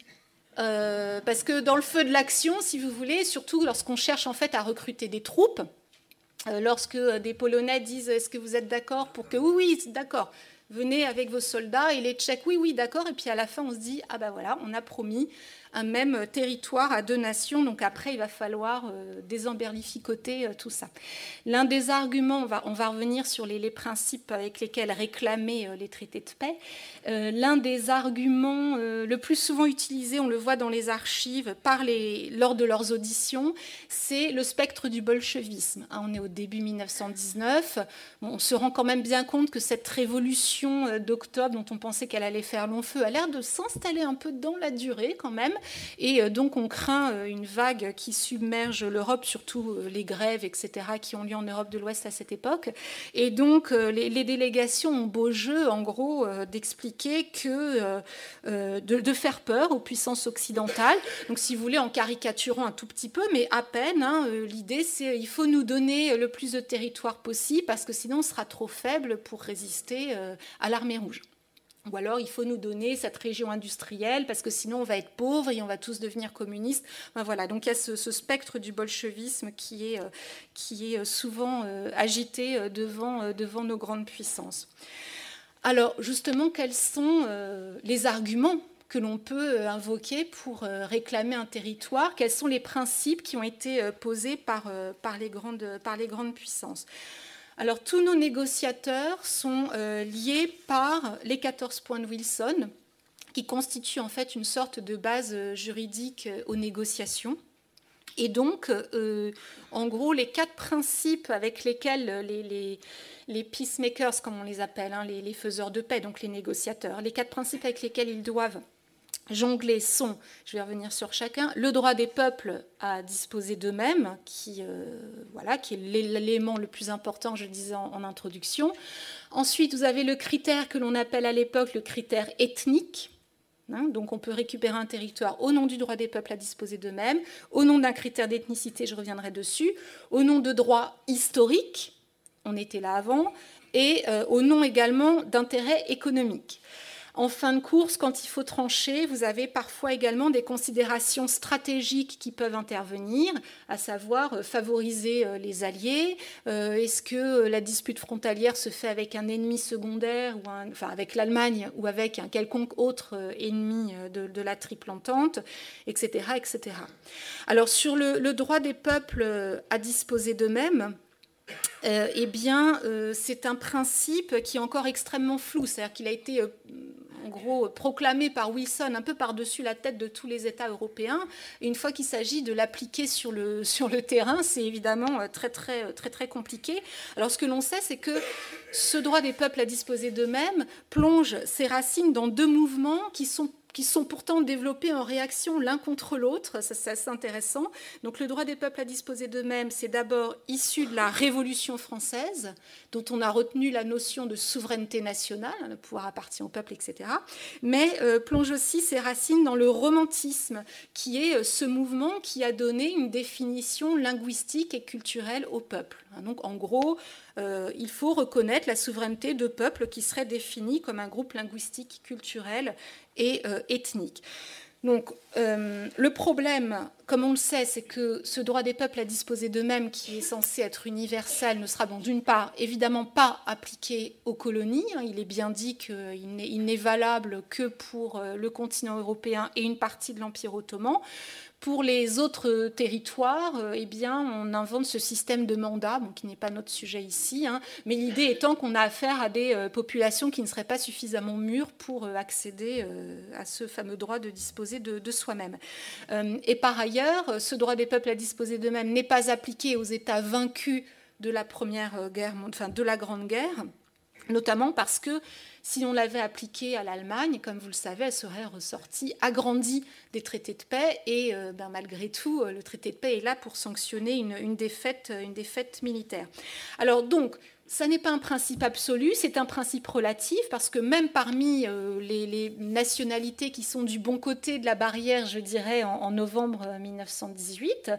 parce que dans le feu de l'action, si vous voulez, surtout lorsqu'on cherche en fait à recruter des troupes, lorsque des Polonais disent Est-ce que vous êtes d'accord pour que oui, oui, d'accord venez avec vos soldats et les Tchèques, oui, oui, d'accord. Et puis à la fin, on se dit, ah ben voilà, on a promis un même territoire à deux nations. Donc après, il va falloir euh, désemberlificoter euh, tout ça. L'un des arguments, on va, revenir sur les, principes avec lesquels réclamer euh, les traités de paix. L'un des arguments le plus souvent utilisé, on le voit dans les archives, par les, lors de leurs auditions, c'est le spectre du bolchevisme. Hein, on est au début 1919. on se rend quand même bien compte que cette révolution d'octobre, dont on pensait qu'elle allait faire long feu, a l'air de s'installer un peu dans la durée quand même. Et euh, donc on craint euh, une vague qui submerge l'Europe, surtout euh, les grèves, etc., qui ont lieu en Europe de l'Ouest à cette époque. Et donc les, délégations ont beau jeu, en gros, d'expliquer que de, faire peur aux puissances occidentales. Donc si vous voulez, en caricaturant un tout petit peu, mais à peine, hein, l'idée c'est il faut nous donner le plus de territoire possible parce que sinon on sera trop faible pour résister à l'armée rouge. Ou alors il faut nous donner cette région industrielle parce que sinon on va être pauvre et on va tous devenir communistes. voilà, donc il y a ce, spectre du bolchevisme qui est, euh, euh, souvent euh, agité devant, nos grandes puissances. Alors justement, quels sont les arguments que l'on peut invoquer pour réclamer un territoire? Quels sont les principes qui ont été posés par les grandes puissances? Alors tous nos négociateurs sont euh, liés par les 14 points de Wilson, qui constituent en fait une sorte de base euh, juridique euh, aux négociations. Et donc, en gros, les quatre principes avec lesquels les, peacemakers, comme on les appelle, hein, les, faiseurs de paix, donc les négociateurs, les quatre principes avec lesquels ils doivent jongler sont, je vais revenir sur chacun, le droit des peuples à disposer d'eux-mêmes, qui, euh, voilà, qui est l'élément le plus important, je disais en, introduction. Ensuite, vous avez le critère que l'on appelle à l'époque le critère ethnique. Hein, donc on peut récupérer un territoire au nom du droit des peuples à disposer d'eux-mêmes, au nom d'un critère d'ethnicité, je reviendrai dessus, au nom de droits historiques, on était là avant, et euh, au nom également d'intérêts économiques. En fin de course, quand il faut trancher, vous avez parfois également des considérations stratégiques qui peuvent intervenir, à savoir euh, favoriser euh, les alliés. Euh, est-ce que la dispute frontalière se fait avec un ennemi secondaire, ou enfin avec l'Allemagne, ou avec un quelconque autre ennemi de, la triple entente, etc., etc. Alors sur le, droit des peuples à disposer d'eux-mêmes, eh bien, c'est un principe qui est encore extrêmement flou, c'est-à-dire qu'il a été en gros proclamé par Wilson un peu par-dessus la tête de tous les États européens. Une fois qu'il s'agit de l'appliquer sur le, sur le terrain, c'est évidemment euh, très, très, très, très compliqué. Alors ce que l'on sait, c'est que ce droit des peuples à disposer d'eux-mêmes plonge ses racines dans deux mouvements qui sont qui sont pourtant développés en réaction l'un contre l'autre. Ça, c'est assez intéressant. Donc, le droit des peuples à disposer d'eux-mêmes, c'est d'abord issu de la Révolution française, dont on a retenu la notion de souveraineté nationale, hein, le pouvoir appartient au peuple, etc. Mais euh, plonge aussi ses racines dans le romantisme, qui est euh, ce mouvement qui a donné une définition linguistique et culturelle au peuple. Hein, donc, en gros, euh, il faut reconnaître la souveraineté de peuples qui seraient définis comme un groupe linguistique, culturel et euh, ethnique. Donc, euh, le problème, comme on le sait, c'est que ce droit des peuples à disposer d'eux-mêmes, qui est censé être universel, ne sera, d'une part, évidemment pas appliqué aux colonies. Hein. il est bien dit qu'il n'est valable que pour le continent européen et une partie de l'Empire ottoman. Pour les autres territoires, euh, eh on invente ce système de mandat, qui n'est pas notre sujet ici, hein, mais l'idée étant qu'on a affaire à des euh, populations qui ne seraient pas suffisamment mûres pour euh, accéder à ce fameux droit de disposer de, soi-même. et par ailleurs, ce droit des peuples à disposer d'eux-mêmes n'est pas appliqué aux États vaincus de la première guerre, enfin de la Grande Guerre, notamment parce que si on l'avait appliqué à l'Allemagne, comme vous le savez, elle serait ressortie agrandie des traités de paix. Et euh, ben, malgré tout, euh, le traité de paix est là pour sanctionner une, défaite, une défaite militaire. Alors donc, ça n'est pas un principe absolu, c'est un principe relatif, parce que même parmi euh, les, nationalités qui sont du bon côté de la barrière, je dirais, en, novembre 1918,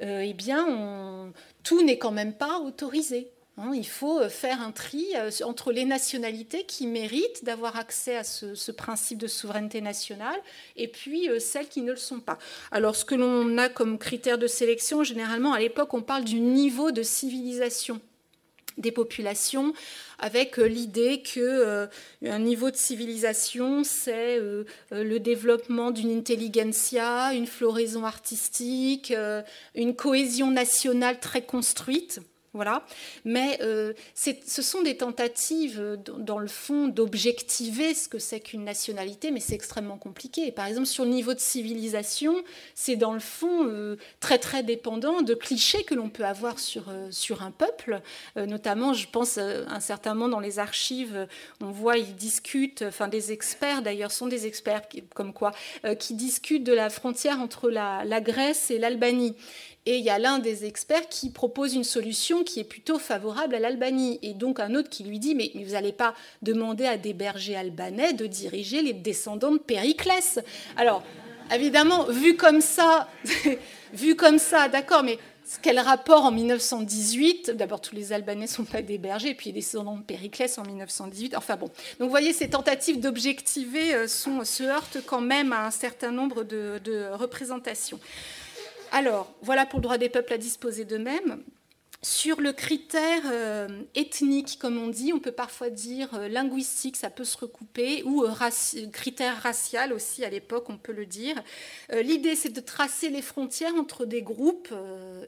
eh bien, tout n'est quand même pas autorisé. Hein, il faut euh, faire un tri euh, entre les nationalités qui méritent d'avoir accès à ce, principe de souveraineté nationale et puis euh, celles qui ne le sont pas. Alors ce que l'on a comme critère de sélection, généralement à l'époque on parle du niveau de civilisation des populations, avec l'idée que un niveau de civilisation, c'est le développement d'une intelligentsia, une floraison artistique, une cohésion nationale très construite. Voilà. Mais euh, ce sont des tentatives, euh, dans le fond, d'objectiver ce que c'est qu'une nationalité, mais c'est extrêmement compliqué. Par exemple, sur le niveau de civilisation, c'est dans le fond euh, très très dépendant de clichés que l'on peut avoir sur, sur un peuple. notamment, je pense, un certain moment dans les archives, on voit, ils discutent, enfin des experts d'ailleurs, sont des experts comme quoi, qui discutent de la frontière entre la Grèce et l'Albanie. Et il y a l'un des experts qui propose une solution qui est plutôt favorable à l'Albanie. Et donc un autre qui lui dit, mais, vous n'allez pas demander à des bergers albanais de diriger les descendants de Périclès. Alors, évidemment, vu comme ça, vu comme ça, d'accord, mais quel rapport en 1918 D'abord, tous les Albanais ne sont pas des bergers, puis les descendants de Périclès en 1918. Enfin bon. Donc vous voyez, ces tentatives d'objectiver euh, se heurtent quand même à un certain nombre de représentations. Alors, voilà pour le droit des peuples à disposer d'eux-mêmes. Sur le critère euh, ethnique, comme on dit, on peut parfois dire euh, linguistique, ça peut se recouper, ou euh, critère racial aussi, à l'époque, on peut le dire. L'idée, c'est de tracer les frontières entre des groupes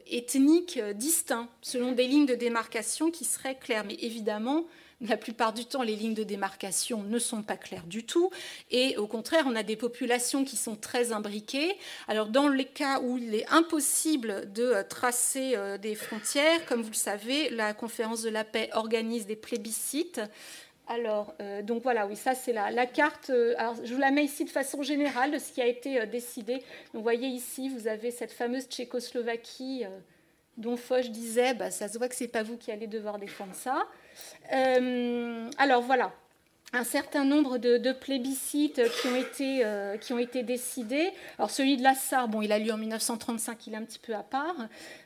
ethniques distincts, selon des lignes de démarcation qui seraient claires. Mais évidemment, la plupart du temps, les lignes de démarcation ne sont pas claires du tout. Et au contraire, on a des populations qui sont très imbriquées. Alors, dans les cas où il est impossible de euh, tracer euh, des frontières, comme vous le savez, la conférence de la paix organise des plébiscites. Alors, euh, donc voilà, oui, ça c'est la, carte. alors, je vous la mets ici de façon générale de ce qui a été décidé. Vous voyez ici, vous avez cette fameuse Tchécoslovaquie dont Foch disait bah, ça se voit que ce n'est pas vous qui allez devoir défendre ça. Euh, alors voilà, un certain nombre de, plébiscites qui ont, été, euh, qui ont été décidés. Alors celui de Lassar, bon, il a lieu en 1935, il est un petit peu à part,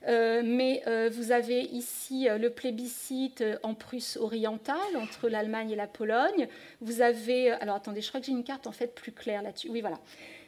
euh, mais vous avez ici le plébiscite en Prusse orientale entre l'Allemagne et la Pologne. Vous avez, alors attendez, je crois que j'ai une carte en fait plus claire là-dessus. Oui, voilà.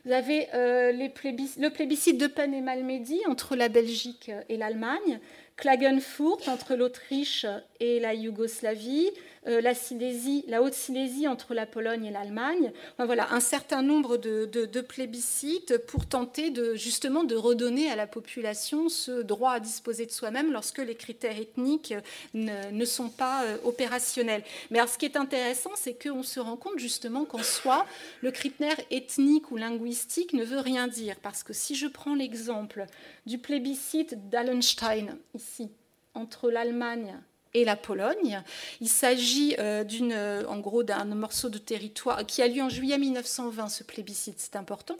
Vous avez le plébiscite de Pen et Malmedy entre la Belgique et l'Allemagne. Klagenfurt entre l'Autriche et la Yougoslavie, la Silésie, la Haute-Silésie entre la Pologne et l'Allemagne. voilà, un certain nombre de, plébiscites pour tenter justement de redonner à la population ce droit à disposer de soi-même lorsque les critères ethniques ne, sont pas euh, opérationnels. Mais alors, ce qui est intéressant, c'est qu'on se rend compte justement qu'en soi, le critère ethnique ou linguistique ne veut rien dire. Parce que si je prends l'exemple du plébiscite d'Allenstein, ici, entre l'Allemagne et la Pologne. Il s'agit euh, en gros d'un morceau de territoire qui a lieu en juillet 1920, ce plébiscite, c'est important.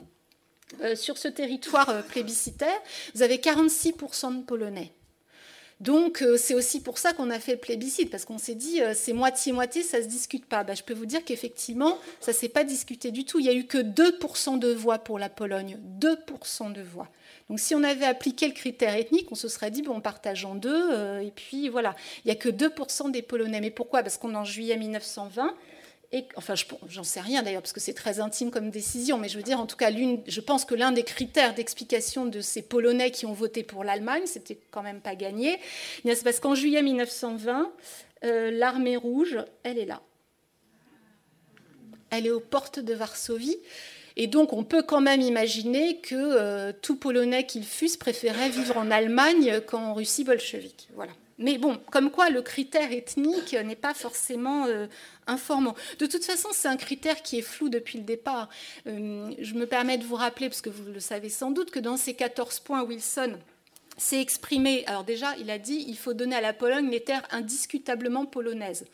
Euh, sur ce territoire euh, plébiscitaire, vous avez 46% de Polonais. Donc c'est aussi pour ça qu'on a fait le plébiscite, parce qu'on s'est dit c'est moitié-moitié, ça ne se discute pas. Bah, je peux vous dire qu'effectivement, ça ne s'est pas discuté du tout. Il n'y a eu que 2% de voix pour la Pologne. 2% de voix. Donc si on avait appliqué le critère ethnique, on se serait dit, bon, on partage en deux, euh, et puis voilà. Il n'y a que 2% des Polonais. Mais pourquoi? Parce qu'on est en juillet 1920, et, enfin, j'en sais rien d'ailleurs, parce que c'est très intime comme décision, mais je veux dire, en tout cas, je pense que l'un des critères d'explication de ces Polonais qui ont voté pour l'Allemagne, c'était quand même pas gagné. C'est parce qu'en juillet 1920, euh, l'armée rouge, elle est là. Elle est aux portes de Varsovie. Et donc, on peut quand même imaginer que euh, tout Polonais qu'il fût préférait vivre en Allemagne qu'en Russie bolchevique. Voilà. Mais bon, comme quoi le critère ethnique n'est pas forcément euh, informant. De toute façon, c'est un critère qui est flou depuis le départ. Euh, je me permets de vous rappeler, parce que vous le savez sans doute, que dans ces 14 points, Wilson s'est exprimé. Alors déjà, il a dit il faut donner à la Pologne les terres indiscutablement polonaises.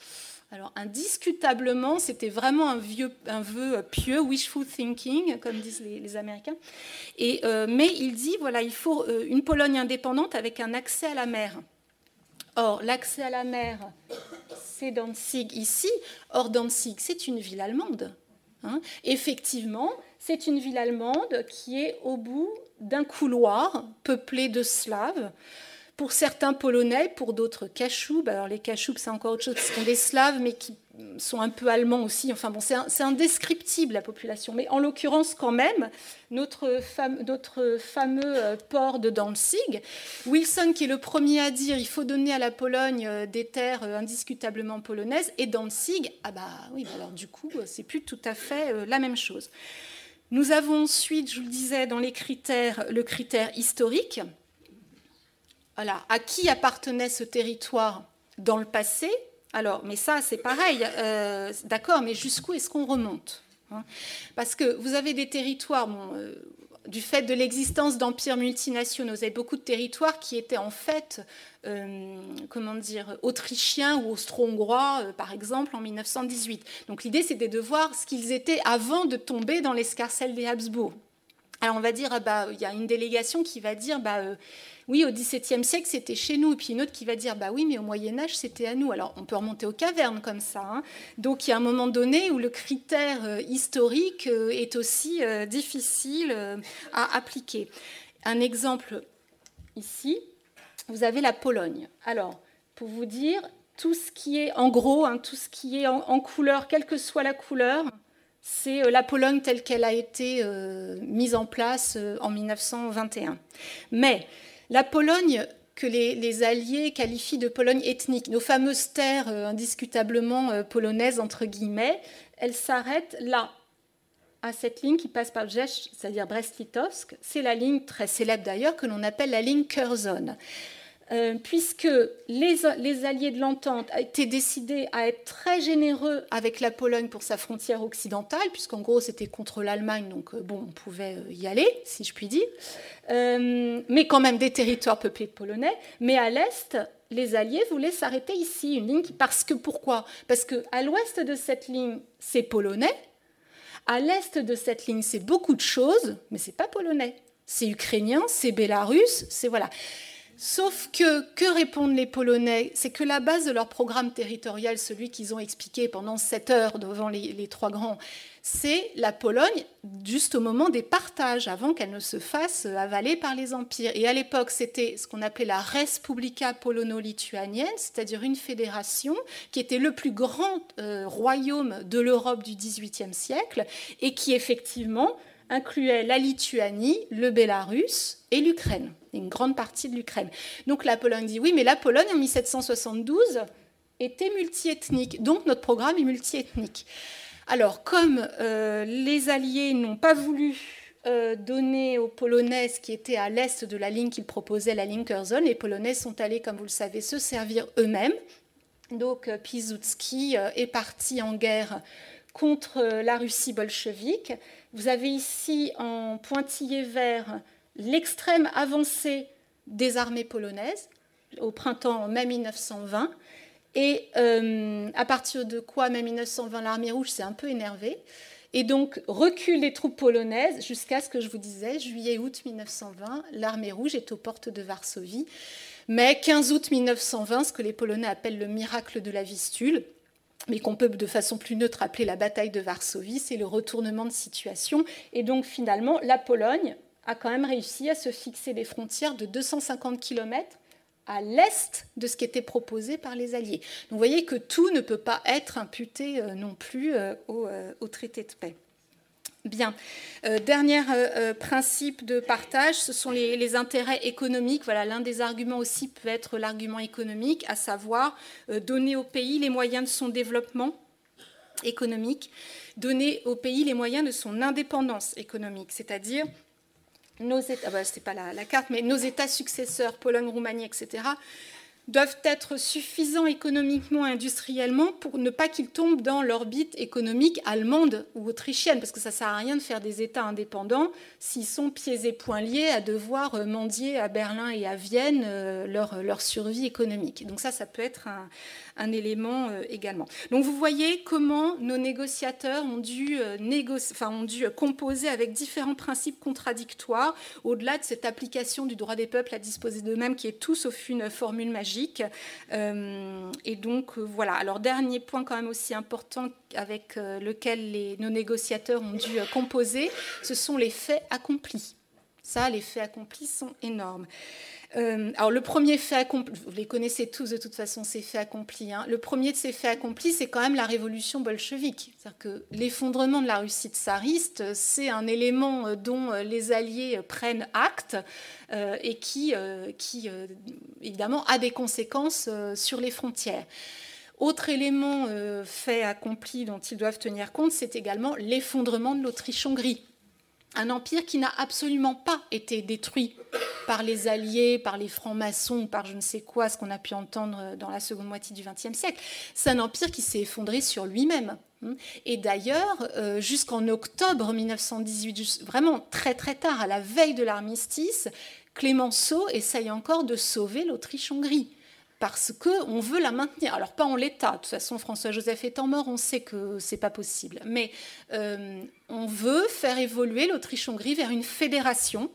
Alors, indiscutablement, c'était vraiment un, vieux, un vœu pieux, wishful thinking, comme disent les, Américains. Et, euh, mais il dit voilà, il faut une Pologne indépendante avec un accès à la mer. Or, l'accès à la mer, c'est Danzig ici. Or, Danzig, c'est une ville allemande. Hein. Effectivement, c'est une ville allemande qui est au bout d'un couloir peuplé de Slaves pour certains polonais, pour d'autres Kachoubs. Alors les Kachoubs, c'est encore autre chose, ce sont des Slaves, mais qui sont un peu allemands aussi. Enfin bon, c'est indescriptible la population. Mais en l'occurrence, quand même, notre, notre, fameux euh, port de Danzig, Wilson qui est le premier à dire il faut donner à la Pologne euh, des terres euh, indiscutablement polonaises, et Danzig, ah bah oui, bah alors du coup, c'est plus tout à fait la même chose. Nous avons ensuite, je vous le disais, dans les critères, le critère historique à qui appartenait ce territoire dans le passé? Alors, mais ça, c'est pareil, euh, d'accord, mais jusqu'où est-ce qu'on remonte hein? Parce que vous avez des territoires, euh, du fait de l'existence d'empires multinationaux, vous avez beaucoup de territoires qui étaient en fait, euh, comment dire, autrichiens ou austro-hongrois, par exemple, en 1918. Donc l'idée, c'était de voir ce qu'ils étaient avant de tomber dans l'escarcelle des Habsbourg. Alors on va dire, ah bah, il y a une délégation qui va dire, bah, oui, au XVIIe siècle, c'était chez nous. Et puis une autre qui va dire, bah oui, mais au Moyen Âge, c'était à nous. Alors on peut remonter aux cavernes comme ça. Hein. Donc il y a un moment donné où le critère euh, historique euh, est aussi euh, difficile à appliquer. Un exemple ici, vous avez la Pologne. Alors, pour vous dire, tout ce qui est en gros, hein, tout ce qui est en, couleur, quelle que soit la couleur, c'est la Pologne telle qu'elle a été mise en place en 1921. Mais la Pologne que les, Alliés qualifient de Pologne ethnique, nos fameuses terres euh, indiscutablement euh, polonaises, entre guillemets, elles s'arrêtent là, à cette ligne qui passe par Rzesz, c'est-à-dire Brest-Litovsk. C'est la ligne très célèbre d'ailleurs que l'on appelle la ligne Curzon. Euh, puisque les, alliés de l'entente été décidés à être très généreux avec la Pologne pour sa frontière occidentale, puisqu'en gros c'était contre l'Allemagne, donc euh, bon, on pouvait euh, y aller, si je puis dire, mais quand même des territoires peuplés de Polonais. Mais à l'est, les Alliés voulaient s'arrêter ici, une ligne parce que pourquoi? Parce que à l'ouest de cette ligne, c'est polonais. À l'est de cette ligne, c'est beaucoup de choses, mais c'est pas polonais. C'est ukrainien, c'est bélarus, c'est voilà. Sauf que, que répondent les Polonais? C'est que la base de leur programme territorial, celui qu'ils ont expliqué pendant sept heures devant les, trois grands, c'est la Pologne juste au moment des partages, avant qu'elle ne se fasse avaler par les empires. Et à l'époque, c'était ce qu'on appelait la Respublika polono-lituanienne, c'est-à-dire une fédération qui était le plus grand euh, royaume de l'Europe du XVIIIe siècle et qui effectivement incluait la Lituanie, le Bélarus et l'Ukraine une grande partie de l'Ukraine. Donc la Pologne dit oui, mais la Pologne en 1772 était multiethnique, donc notre programme est multiethnique. Alors comme euh, les Alliés n'ont pas voulu euh, donner aux Polonais qui étaient à l'est de la ligne qu'ils proposaient, la ligne Curzon, les Polonais sont allés, comme vous le savez, se servir eux-mêmes. Donc euh, Piłsudski est parti en guerre contre la Russie bolchevique. Vous avez ici en pointillé vert l'extrême avancée des armées polonaises au printemps mai 1920. Et euh, à partir de quoi, mai 1920, l'armée rouge s'est un peu énervée. Et donc, recule les troupes polonaises jusqu'à ce que je vous disais, juillet-août 1920, l'armée rouge est aux portes de Varsovie. Mais 15 août 1920, ce que les Polonais appellent le miracle de la Vistule, mais qu'on peut de façon plus neutre appeler la bataille de Varsovie, c'est le retournement de situation. Et donc, finalement, la Pologne a quand même réussi à se fixer des frontières de 250 km à l'est de ce qui était proposé par les Alliés. Donc vous voyez que tout ne peut pas être imputé non plus au, traité de paix. Bien. dernier principe de partage, ce sont les, intérêts économiques. Voilà, l'un des arguments aussi peut être l'argument économique, à savoir donner au pays les moyens de son développement économique, donner au pays les moyens de son indépendance économique, c'est-à-dire nos États, ah bah, pas la, carte, mais nos États successeurs, Pologne, Roumanie, etc., doivent être suffisants économiquement et industriellement pour ne pas qu'ils tombent dans l'orbite économique allemande ou autrichienne, parce que ça ne sert à rien de faire des États indépendants s'ils sont pieds et poings liés à devoir euh, mendier à Berlin et à Vienne euh, leur, leur survie économique. Donc ça, ça peut être un, élément euh, également. Donc vous voyez comment nos négociateurs ont dû, ont dû composer avec différents principes contradictoires, au-delà de cette application du droit des peuples à disposer d'eux-mêmes, qui est tout sauf une formule magique euh, et donc euh, voilà. Alors dernier point quand même aussi important avec euh, lequel nos négociateurs ont dû composer, ce sont les faits accomplis. Ça, les faits accomplis sont énormes. Euh, alors le premier fait accompli, vous les connaissez tous de toute façon, ces faits accomplis. Hein. Le premier de ces faits accomplis, c'est quand même la révolution bolchevique. C'est-à-dire que l'effondrement de la Russie tsariste, c'est un élément euh, dont euh, les Alliés prennent acte et qui évidemment, a des conséquences sur les frontières. Autre élément fait accompli dont ils doivent tenir compte, c'est également l'effondrement de l'Autriche-Hongrie un empire qui n'a absolument pas été détruit par les Alliés, par les francs-maçons, par je ne sais quoi, ce qu'on a pu entendre dans la seconde moitié du XXe siècle. C'est un empire qui s'est effondré sur lui-même. Et d'ailleurs, euh, jusqu'en octobre 1918, vraiment très très tard, à la veille de l'armistice, Clémenceau essaye encore de sauver l'Autriche-Hongrie parce qu'on veut la maintenir. Alors pas en l'état, de toute façon François-Joseph étant mort, on sait que c'est pas possible, mais euh, on veut faire évoluer l'Autriche-Hongrie vers une fédération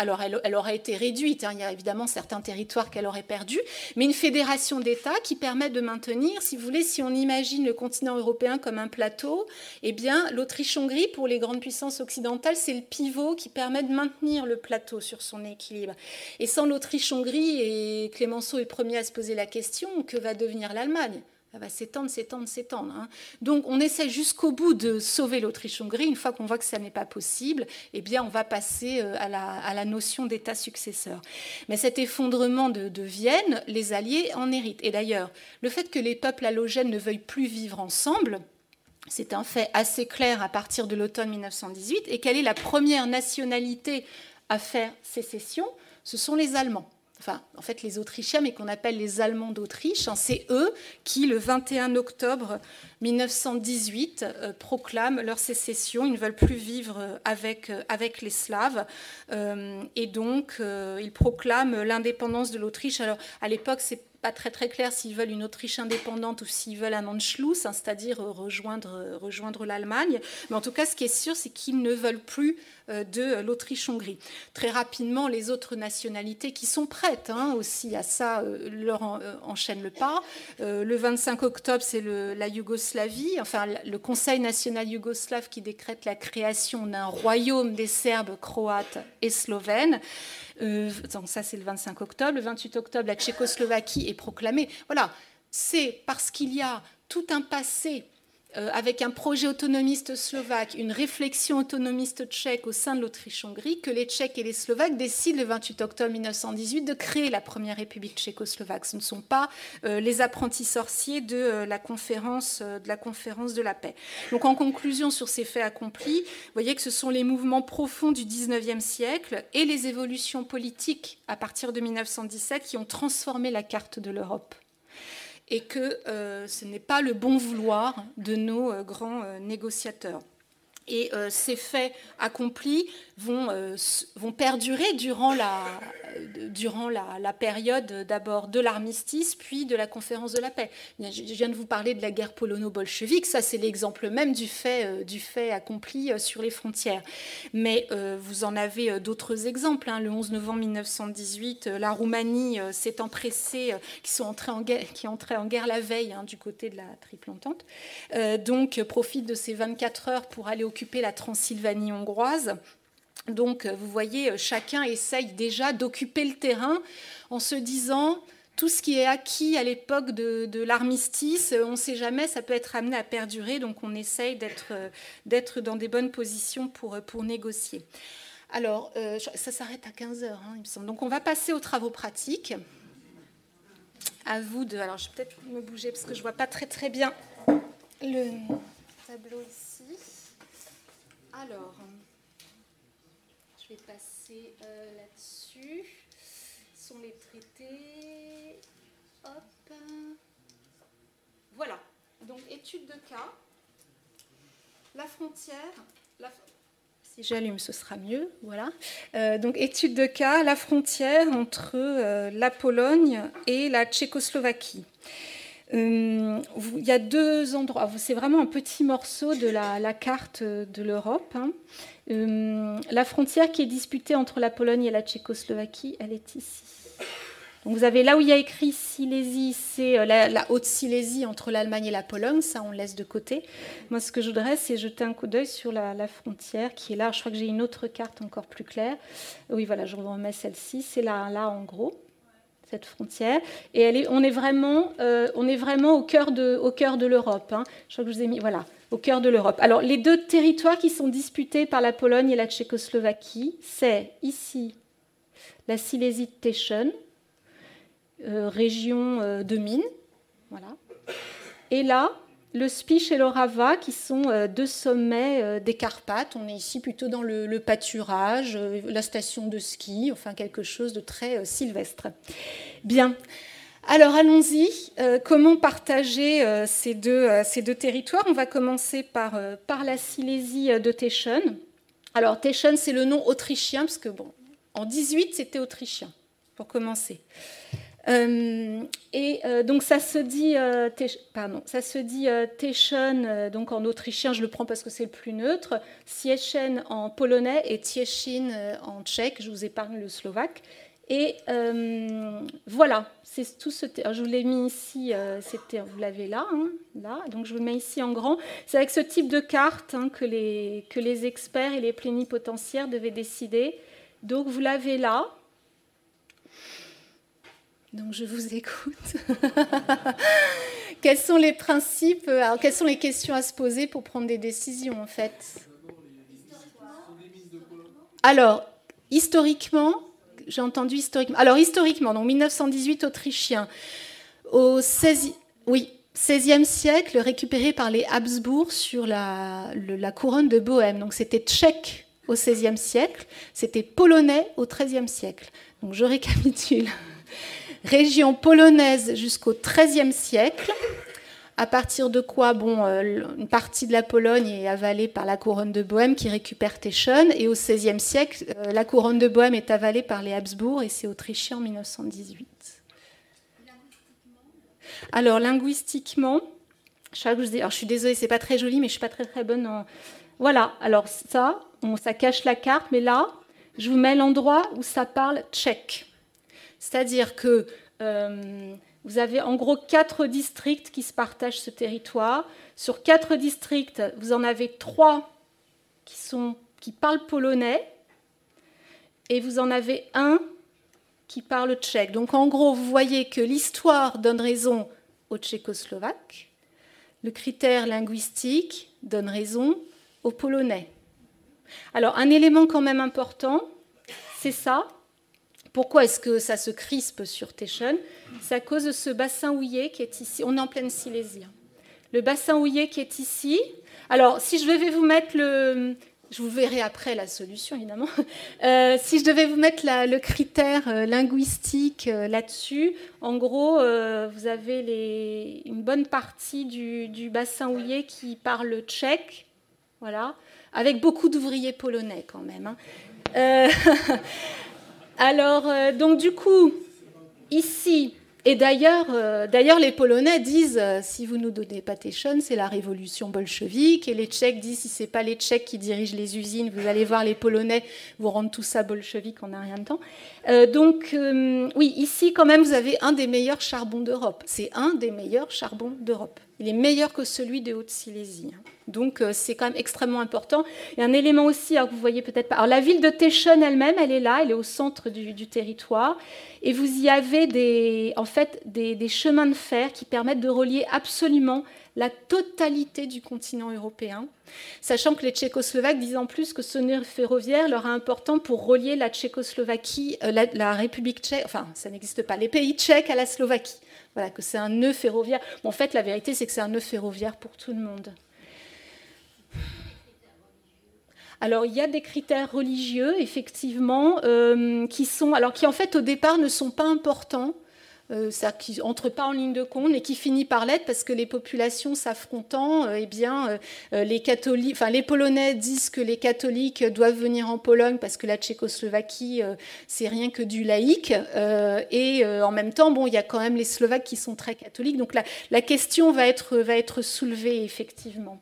alors, elle, aurait été réduite. Hein. Il y a évidemment certains territoires qu'elle aurait perdus, mais une fédération d'États qui permet de maintenir, si vous voulez, si on imagine le continent européen comme un plateau, eh bien, l'Autriche-Hongrie, pour les grandes puissances occidentales, c'est le pivot qui permet de maintenir le plateau sur son équilibre. Et sans l'Autriche-Hongrie, et Clémenceau est premier à se poser la question, que va devenir l'Allemagne? Ça va s'étendre, s'étendre, s'étendre. Hein. Donc on essaie jusqu'au bout de sauver l'Autriche-Hongrie. Une fois qu'on voit que ça n'est pas possible, eh bien on va passer euh, à la, notion d'État successeur. Mais cet effondrement de, Vienne, les Alliés en héritent. Et d'ailleurs, le fait que les peuples halogènes ne veuillent plus vivre ensemble, c'est un fait assez clair à partir de l'automne 1918. Et quelle est la première nationalité à faire sécession? Ce sont les Allemands enfin en fait les Autrichiens, mais qu'on appelle les Allemands d'Autriche. Hein, c'est eux qui, le 21 octobre 1918, euh, proclament leur sécession. Ils ne veulent plus vivre euh, avec, euh, avec les Slaves. et donc, ils proclament l'indépendance de l'Autriche. Alors, à l'époque, c'est pas très très clair s'ils veulent une Autriche indépendante ou s'ils veulent un Anschluss, hein, c'est-à-dire rejoindre, rejoindre l'Allemagne. Mais en tout cas, ce qui est sûr, c'est qu'ils ne veulent plus de l'Autriche-Hongrie. Très rapidement, les autres nationalités qui sont prêtes hein, aussi à ça euh, leur euh, enchaînent le pas. le 25 octobre, c'est la Yougoslavie, enfin le Conseil national yougoslave qui décrète la création d'un royaume des Serbes, Croates et Slovènes. donc ça, c'est le 25 octobre. Le 28 octobre, la Tchécoslovaquie est proclamée. Voilà, c'est parce qu'il y a tout un passé euh, avec un projet autonomiste slovaque, une réflexion autonomiste tchèque au sein de l'Autriche-Hongrie, que les Tchèques et les Slovaques décident le 28 octobre 1918 de créer la première République tchécoslovaque. Ce ne sont pas euh, les apprentis sorciers de, euh, la conférence, de la conférence de la paix. Donc en conclusion sur ces faits accomplis, vous voyez que ce sont les mouvements profonds du 19e siècle et les évolutions politiques à partir de 1917 qui ont transformé la carte de l'Europe et que euh, ce n'est pas le bon vouloir de nos euh, grands euh, négociateurs. Et ces faits accomplis vont, vont perdurer durant la, durant la, période d'abord de l'armistice, puis de la conférence de la paix. Je viens de vous parler de la guerre polono-bolchevique, ça c'est l'exemple même du fait, euh, accompli euh, sur les frontières. Mais euh, vous en avez d'autres exemples. Hein. Le 11 novembre 1918, la Roumanie s'est empressée, qui, sont entrés en guerre, qui entrée en guerre la veille hein, du côté de la Triple Entente, donc profite de ces 24 heures pour aller occuper la Transylvanie hongroise Donc, vous voyez, chacun essaye déjà d'occuper le terrain en se disant tout ce qui est acquis à l'époque de, l'armistice, on ne sait jamais, ça peut être amené à perdurer, donc on essaye d'être dans des bonnes positions pour, pour négocier. Alors, euh, ça s'arrête à 15 heures, hein, il me semble. Donc, on va passer aux travaux pratiques. À vous de. Alors, je vais peut-être me bouger parce que je ne vois pas très très bien le tableau ici. Alors, je vais passer euh, là-dessus. Sont les traités. Hop. Voilà. Donc, étude de cas. La frontière. Si j'allume, ce sera mieux. Voilà. Euh, donc, étude de cas, la frontière entre euh, la Pologne et la Tchécoslovaquie. Euh, il y a deux endroits. C'est vraiment un petit morceau de la, carte de l'Europe. Hein. la frontière qui est disputée entre la Pologne et la Tchécoslovaquie, elle est ici. Donc vous avez là où il y a écrit Silésie, c'est euh, la, Haute-Silésie entre l'Allemagne et la Pologne, ça on laisse de côté. Moi ce que je voudrais c'est jeter un coup d'œil sur la, frontière qui est là. Je crois que j'ai une autre carte encore plus claire. Oui voilà, je vous remets celle-ci, c'est là, là en gros cette frontière. Et on, est vraiment, euh, on est vraiment au cœur de, au cœur de l'Europe. Hein. Je crois que je vous ai mis, voilà, au cœur de l'Europe. Alors, les deux territoires qui sont disputés par la Pologne et la Tchécoslovaquie, c'est ici la Silésie de Teschen, région euh, de mines. Voilà. Et là, le Spiche et l'Orava, qui sont euh, deux sommets des Carpates. On est ici plutôt dans le, pâturage, la station de ski, enfin quelque chose de très sylvestre. Bien. Alors allons-y. comment partager ces, deux, ces, deux, territoires? On va commencer par, par la Silésie de Teschen. Alors Teschen, c'est le nom autrichien, parce que bon, en 18, c'était autrichien, pour commencer. Euh, et euh, donc ça se dit, euh, pardon, ça se dit Teschen, donc en autrichien, je le prends parce que c'est le plus neutre, Siechen en polonais et Tieshin en tchèque, je vous épargne le slovaque. Et voilà, c'est tout ce. Je vous l'ai mis ici, c'était, vous l'avez là, hein, là, donc je vous le mets ici en grand. C'est avec ce type de carte hein, que, les, que les experts et les plénipotentiaires devaient décider. Donc vous l'avez là, donc je vous écoute. quels sont les principes, alors quelles sont les questions à se poser pour prendre des décisions en fait? Alors, historiquement, j'ai entendu historiquement. Alors historiquement, donc 1918 autrichien, au 16 oui, 16e siècle, récupéré par les Habsbourg sur la, la couronne de Bohême. Donc c'était tchèque au 16e siècle, c'était polonais au 13e siècle. Donc je récapitule région polonaise jusqu'au XIIIe siècle, à partir de quoi bon, euh, une partie de la Pologne est avalée par la couronne de Bohême qui récupère Teschen, et au XVIe siècle, euh, la couronne de Bohême est avalée par les Habsbourg, et c'est autrichien en 1918. Alors, linguistiquement, je, alors, je suis désolée, c'est pas très joli, mais je suis pas très très bonne en. Voilà, alors ça, ça cache la carte, mais là, je vous mets l'endroit où ça parle tchèque. C'est-à-dire que euh, vous avez en gros quatre districts qui se partagent ce territoire. Sur quatre districts, vous en avez trois qui, sont, qui parlent polonais et vous en avez un qui parle tchèque. Donc en gros, vous voyez que l'histoire donne raison aux tchécoslovaques, le critère linguistique donne raison aux polonais. Alors un élément quand même important, c'est ça, pourquoi est-ce que ça se crispe sur Teschen C'est à cause de ce bassin houillé qui est ici. On est en pleine Silésie. Le bassin houillé qui est ici. Alors, si je devais vous mettre le. Je vous verrai après la solution, évidemment. Euh, si je devais vous mettre le critère euh, linguistique euh, là-dessus, en gros, vous avez une bonne partie du, bassin houillé qui parle tchèque, voilà, avec beaucoup d'ouvriers polonais quand même. Hein. Alors, euh, donc du coup, ici, et d'ailleurs, euh, les Polonais disent, euh, si vous nous donnez pas c'est la révolution bolchevique, et les Tchèques disent, si c'est pas les Tchèques qui dirigent les usines, vous allez voir les Polonais vous rendre tout ça bolchevique en un rien de temps. donc, oui, ici quand même, vous avez un des meilleurs charbons d'Europe. C'est un des meilleurs charbons d'Europe. Il est meilleur que celui de Haute-Silésie. Hein. Donc c'est quand même extrêmement important. Et un élément aussi, que vous voyez peut-être pas. Alors la ville de Teschen elle-même, elle est là, elle est au centre du, territoire. Et vous y avez des, en fait des, chemins de fer qui permettent de relier absolument la totalité du continent européen, sachant que les Tchécoslovaques disent en plus que ce nœud ferroviaire leur est important pour relier la Tchécoslovaquie, la, la République tchèque, enfin ça n'existe pas, les pays tchèques à la Slovaquie. Voilà, que c'est un nœud ferroviaire. en fait, la vérité, c'est que c'est un nœud ferroviaire pour tout le monde. Alors, il y a des critères religieux, effectivement, euh, qui sont, alors qui en fait au départ ne sont pas importants, euh, ça, qui n'entre pas en ligne de compte, mais qui finit par l'être parce que les populations s'affrontant, euh, eh bien, les catholiques, enfin, les Polonais disent que les catholiques doivent venir en Pologne parce que la Tchécoslovaquie, c'est rien que du laïque, et en même temps, bon, il y a quand même les Slovaques qui sont très catholiques, donc la, question va être, va être soulevée effectivement.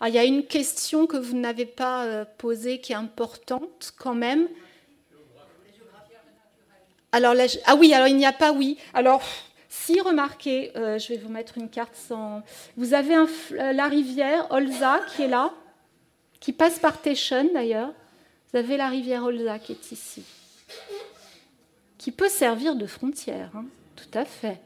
Ah, il y a une question que vous n'avez pas euh, posée qui est importante quand même. Alors ah oui, alors il n'y a pas oui. Alors si remarquez, euh, je vais vous mettre une carte sans. Vous avez euh, la rivière Olza qui est là, qui passe par Teschen d'ailleurs. Vous avez la rivière Olza qui est ici, qui peut servir de frontière, hein, tout à fait.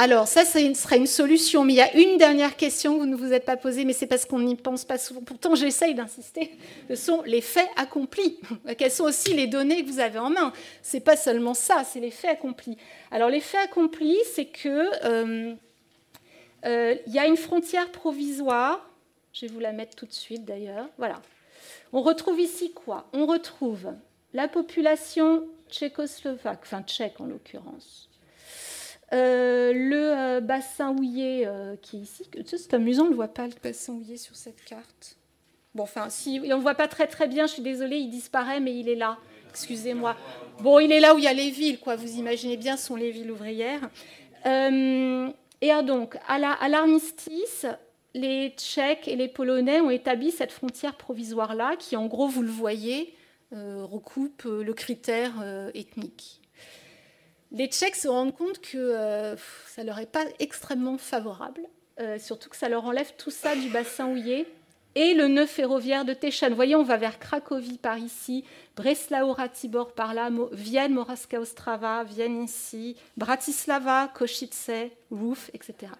Alors, ça, ce serait une solution. Mais il y a une dernière question que vous ne vous êtes pas posée, mais c'est parce qu'on n'y pense pas souvent. Pourtant, j'essaye d'insister. Ce sont les faits accomplis. Quelles sont aussi les données que vous avez en main? Ce n'est pas seulement ça, c'est les faits accomplis. Alors, les faits accomplis, c'est que euh, euh, il y a une frontière provisoire. Je vais vous la mettre tout de suite, d'ailleurs. Voilà. On retrouve ici quoi? On retrouve la population tchécoslovaque, enfin tchèque en l'occurrence euh, le euh, bassin houillé euh, qui est ici, c'est amusant, on ne voit pas le bassin houillé sur cette carte. Bon, enfin, si on ne voit pas très très bien, je suis désolée, il disparaît, mais il est là. Excusez-moi. Bon, il est là où il y a les villes, quoi. Vous imaginez bien, ce sont les villes ouvrières. et donc, à l'armistice, les Tchèques et les Polonais ont établi cette frontière provisoire-là, qui, en gros, vous le voyez, recoupe le critère ethnique les Tchèques se rendent compte que euh, ça leur est pas extrêmement favorable, euh, surtout que ça leur enlève tout ça du bassin houillé et le nœud ferroviaire de Teschen. Vous voyez, on va vers Cracovie par ici, Breslau, Ratibor par là, Vienne, Moraska Ostrava, Vienne ici, Bratislava, Košice, Ruf, etc.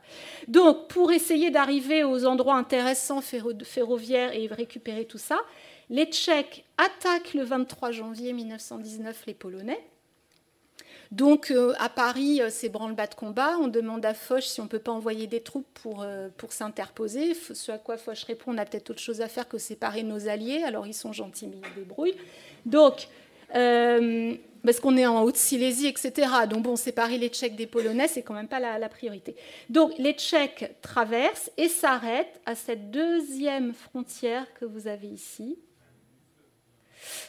Donc, pour essayer d'arriver aux endroits intéressants ferroviaires et récupérer tout ça, les Tchèques attaquent le 23 janvier 1919 les Polonais donc euh, à Paris, euh, c'est branle-bas de combat. On demande à Foch si on ne peut pas envoyer des troupes pour, euh, pour s'interposer. Ce à quoi Foch répond on a peut-être autre chose à faire que séparer nos alliés. Alors ils sont gentils, mais ils débrouillent. Donc, parce qu'on est en Haute-Silésie, etc. Donc bon, séparer les Tchèques des Polonais, c'est quand même pas la, la priorité. Donc les Tchèques traversent et s'arrêtent à cette deuxième frontière que vous avez ici,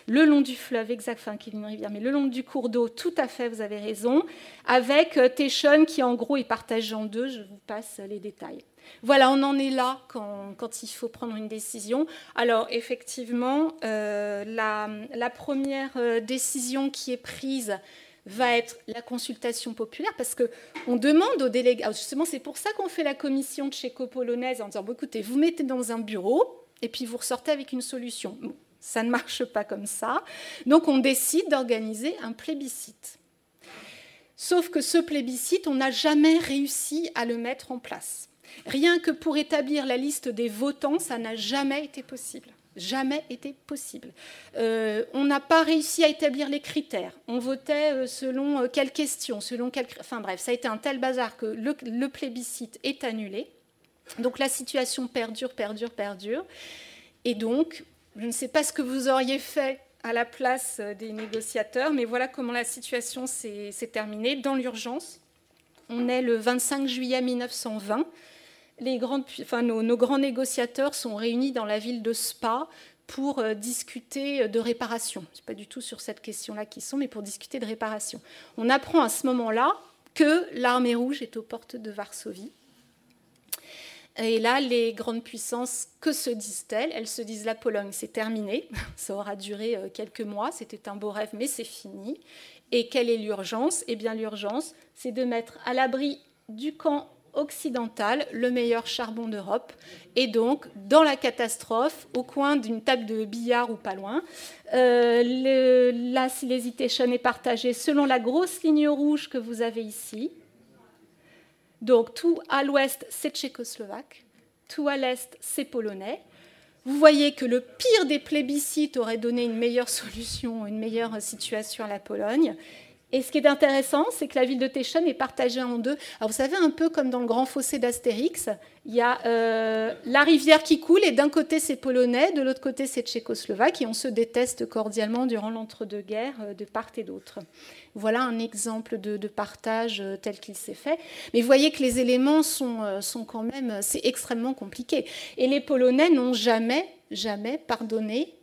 le long du fleuve, exact, enfin qui est une rivière, mais le long du cours d'eau, tout à fait, vous avez raison, avec euh, Téchon qui en gros est partagé en deux, je vous passe les détails. Voilà, on en est là quand, il faut prendre une décision. Alors effectivement, euh, la, première euh, décision qui est prise va être la consultation populaire, parce qu'on demande aux délégats, justement c'est pour ça qu'on fait la commission tchéco-polonaise en disant, écoutez, vous mettez dans un bureau, et puis vous ressortez avec une solution. Ça ne marche pas comme ça. Donc on décide d'organiser un plébiscite. Sauf que ce plébiscite, on n'a jamais réussi à le mettre en place. Rien que pour établir la liste des votants, ça n'a jamais été possible. Jamais été possible. Euh, on n'a pas réussi à établir les critères. On votait euh, selon euh, quelles questions, selon quelles... Enfin bref, ça a été un tel bazar que le plébiscite est annulé. Donc la situation perdure, perdure, perdure. Et donc, je ne sais pas ce que vous auriez fait à la place des négociateurs, mais voilà comment la situation s'est terminée dans l'urgence. On est le 25 juillet 1920. Les grandes, enfin, nos, grands négociateurs sont réunis dans la ville de Spa pour euh, discuter de réparation. Ce n'est pas du tout sur cette question-là qu'ils sont, mais pour discuter de réparation. On apprend à ce moment-là que l'armée rouge est aux portes de Varsovie et là, les grandes puissances, que se disent-elles? Elles se disent la Pologne, c'est terminé, ça aura duré euh, quelques mois, c'était un beau rêve, mais c'est fini. Et quelle est l'urgence? Eh bien, l'urgence, c'est de mettre à l'abri du camp occidentale, le meilleur charbon d'Europe, et donc dans la catastrophe, au coin d'une table de billard ou pas loin. Euh, la Silesia est partagée selon la grosse ligne rouge que vous avez ici. Donc tout à l'ouest, c'est tchécoslovaque, tout à l'est, c'est polonais. Vous voyez que le pire des plébiscites aurait donné une meilleure solution, une meilleure situation à la Pologne. Et ce qui est intéressant, c'est que la ville de Teschen est partagée en deux. Alors vous savez, un peu comme dans le grand fossé d'Astérix, il y a euh, la rivière qui coule, et d'un côté c'est polonais, de l'autre côté c'est tchécoslovaque, et on se déteste cordialement durant l'entre-deux-guerres euh, de part et d'autre. Voilà un exemple de, partage euh, tel qu'il s'est fait. Mais vous voyez que les éléments sont, sont quand même, c'est extrêmement compliqué. Et les Polonais n'ont jamais, jamais pardonné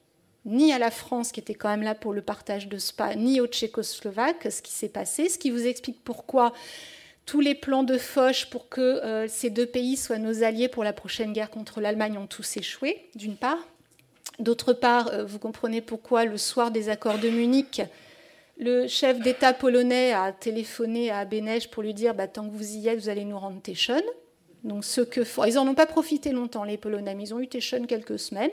ni à la France, qui était quand même là pour le partage de Spa, ni aux Tchécoslovaques, ce qui s'est passé, ce qui vous explique pourquoi tous les plans de Foch pour que euh, ces deux pays soient nos alliés pour la prochaine guerre contre l'Allemagne ont tous échoué, d'une part. D'autre part, euh, vous comprenez pourquoi le soir des accords de Munich, le chef d'État polonais a téléphoné à Bénej pour lui dire bah, tant que vous y êtes, vous allez nous rendre Teschen. Donc, ce que ils n'en ont pas profité longtemps, les Polonais, mais ils ont eu Teschen quelques semaines.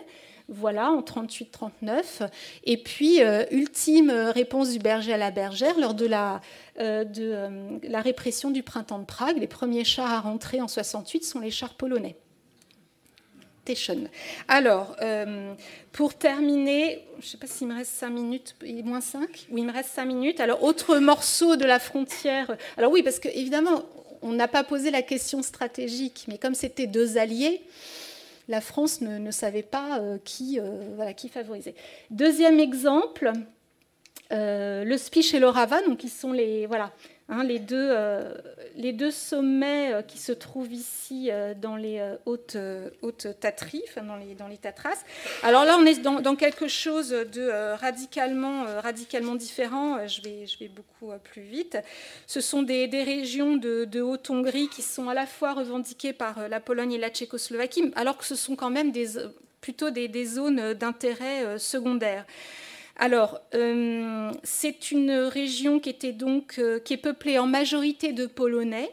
Voilà, en 38-39. Et puis, euh, ultime réponse du berger à la bergère lors de la, euh, euh, la répression du printemps de Prague. Les premiers chars à rentrer en 68 sont les chars polonais. Teschen. Alors, pour terminer, je ne sais pas s'il me reste 5 minutes, moins 5 Oui, il me reste 5 minutes. Alors, autre morceau de la frontière. Alors oui, parce qu'évidemment, on n'a pas posé la question stratégique, mais comme c'était deux alliés, la France ne, savait pas euh, qui, euh, voilà, qui favoriser. Deuxième exemple, euh, le Spiche et l'Orava, donc qui sont les, Hein, les, deux, euh, les, deux, sommets euh, qui se trouvent ici euh, dans les hautes, hautes Tatries, dans les, dans les Tatras. Alors là, on est dans, quelque chose de radicalement, radicalement différent. Je vais, je vais beaucoup plus vite. Ce sont des, des régions de, de Haute-Hongrie qui sont à la fois revendiquées par la Pologne et la Tchécoslovaquie, alors que ce sont quand même des, plutôt des, des zones d'intérêt secondaire. Alors, euh, c'est une région qui, était donc, euh, qui est peuplée en majorité de Polonais.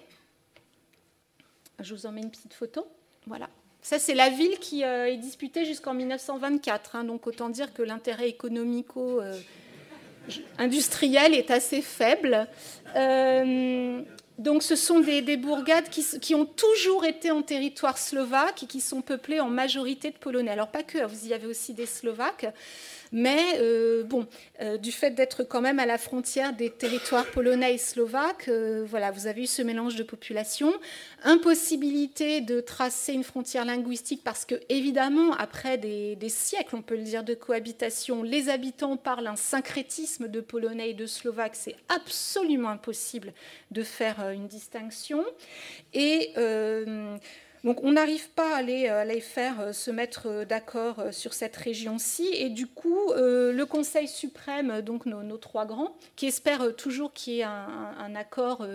Je vous en mets une petite photo. Voilà. Ça, c'est la ville qui euh, est disputée jusqu'en 1924. Hein. donc, autant dire que l'intérêt économico-industriel est assez faible. donc, ce sont des, bourgades qui, qui, ont toujours été en territoire slovaque et qui sont peuplées en majorité de Polonais. Alors, pas que, hein, vous y avez aussi des Slovaques. Mais euh, bon, euh, du fait d'être quand même à la frontière des territoires polonais et slovaques, euh, voilà, vous avez eu ce mélange de population. Impossibilité de tracer une frontière linguistique parce que, évidemment, après des, siècles, on peut le dire, de cohabitation, les habitants parlent un syncrétisme de polonais et de slovaques. C'est absolument impossible de faire une distinction. Et donc on n'arrive pas à les, euh, faire euh, se mettre euh, d'accord sur cette région-ci. Et du coup, le Conseil suprême, donc nos, trois grands, qui espèrent toujours qu'il y ait un, accord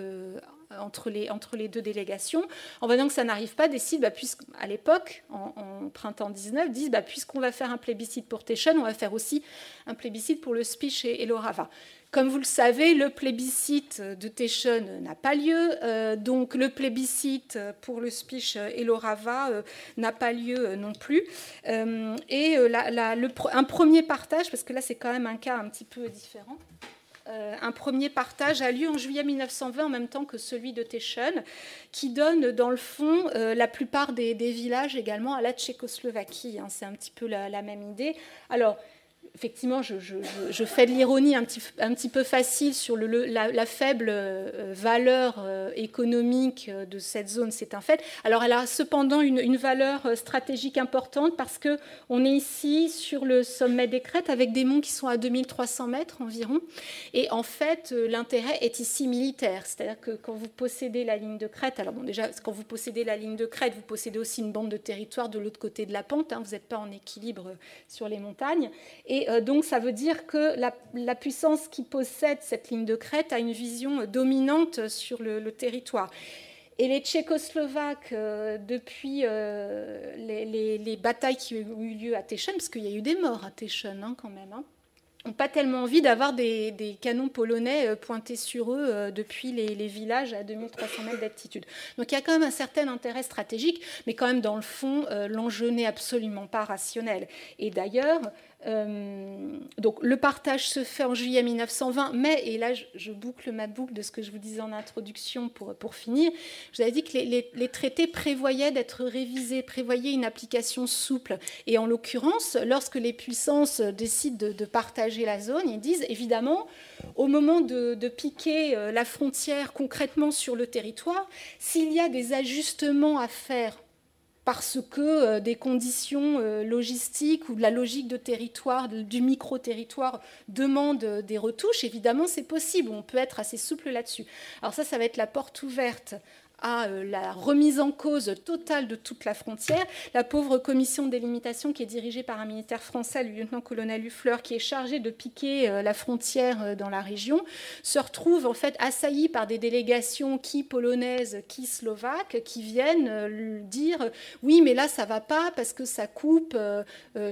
entre les, entre les deux délégations, en voyant que ça n'arrive pas, décident, bah, à l'époque, en, printemps 19, disent bah, puisqu'on va faire un plébiscite pour Teschen, on va faire aussi un plébiscite pour le Spiche et, et l'Orava. Comme vous le savez, le plébiscite de Teschen n'a pas lieu, euh, donc le plébiscite pour le Spiche et l'Orava euh, n'a pas lieu euh, non plus. et un premier partage, parce que là c'est quand même un cas un petit peu différent, un premier partage a lieu en juillet 1920 en même temps que celui de Teschen, qui donne dans le fond la plupart des, villages également à la Tchécoslovaquie. Hein. c'est un petit peu la, la même idée. Alors, effectivement, je, fais de l'ironie un petit, peu facile sur la, faible euh, valeur euh, économique euh, de cette zone, c'est un fait. Alors, elle a cependant une, valeur stratégique importante parce que on est ici sur le sommet des crêtes avec des monts qui sont à 2300 mètres environ. Et en fait, l'intérêt est ici militaire. C'est-à-dire que quand vous possédez la ligne de crête, alors bon, déjà, quand vous possédez la ligne de crête, vous possédez aussi une bande de territoire de l'autre côté de la pente. Hein, vous n'êtes pas en équilibre sur les montagnes. Et euh, donc ça veut dire que la, puissance qui possède cette ligne de crête a une vision dominante sur le, territoire. Et les Tchécoslovaques, euh, depuis euh, les, batailles qui ont eu lieu à Teschen, parce qu'il y a eu des morts à Teschen hein, quand même, hein, n'ont pas tellement envie d'avoir des, canons polonais euh, pointés sur eux euh, depuis les, villages à 2300 mètres d'altitude. Donc il y a quand même un certain intérêt stratégique, mais quand même dans le fond, euh, l'enjeu n'est absolument pas rationnel. Et d'ailleurs, euh, donc le partage se fait en juillet 1920, mais, et là je, boucle ma boucle de ce que je vous disais en introduction pour, pour finir, je vous avais dit que les, traités prévoyaient d'être révisés, prévoyaient une application souple. Et en l'occurrence, lorsque les puissances décident de, partager la zone, ils disent évidemment, au moment de, de piquer euh, la frontière concrètement sur le territoire, s'il y a des ajustements à faire parce que euh, des conditions euh, logistiques ou de la logique de territoire, du micro-territoire demandent euh, des retouches, évidemment, c'est possible. On peut être assez souple là-dessus. Alors ça, ça va être la porte ouverte à euh, la remise en cause totale de toute la frontière. La pauvre commission délimitation qui est dirigée par un militaire français, le lieutenant-colonel Huffleur, qui est chargé de piquer euh, la frontière euh, dans la région, se retrouve en fait assaillie par des délégations qui polonaises, qui slovaques, qui viennent dire oui, mais là ça va pas parce que ça coupe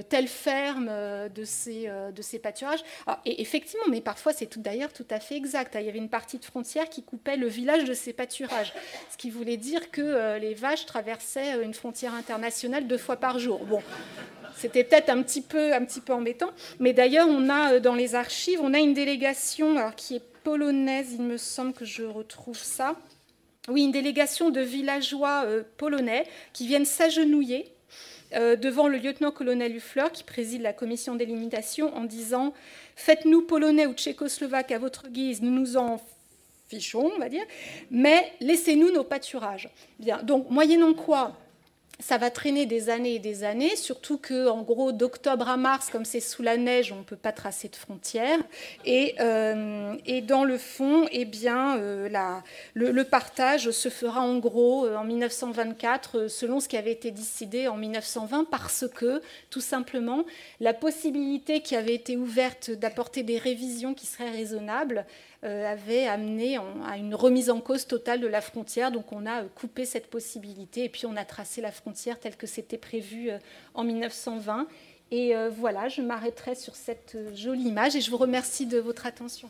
telle ferme de ces, de ces pâturages. et effectivement, mais parfois c'est tout d'ailleurs tout à fait exact. Il y avait une partie de frontière qui coupait le village de ces pâturages ce qui voulait dire que euh, les vaches traversaient euh, une frontière internationale deux fois par jour. Bon, c'était peut-être un petit peu, un petit peu embêtant, mais d'ailleurs, on a euh, dans les archives, on a une délégation qui est polonaise, il me semble que je retrouve ça. Oui, une délégation de villageois polonais qui viennent s'agenouiller devant le lieutenant-colonel Huffler qui préside la commission délimitation en disant Faites-nous polonais ou tchécoslovaques à votre guise, nous nous en on va dire, mais laissez-nous nos pâturages. Bien, donc moyennant quoi ça va traîner des années et des années, surtout que, en gros, d'octobre à mars, comme c'est sous la neige, on ne peut pas tracer de frontières. Et, euh, dans le fond, eh bien, euh, le, partage se fera en gros euh, en 1924, selon ce qui avait été décidé en 1920, parce que, tout simplement, la possibilité qui avait été ouverte d'apporter des révisions qui seraient raisonnables avait amené à une remise en cause totale de la frontière. Donc on a euh, coupé cette possibilité et puis on a tracé la frontière telle que c'était prévu euh, en 1920. Et voilà, je m'arrêterai sur cette jolie image et je vous remercie de votre attention.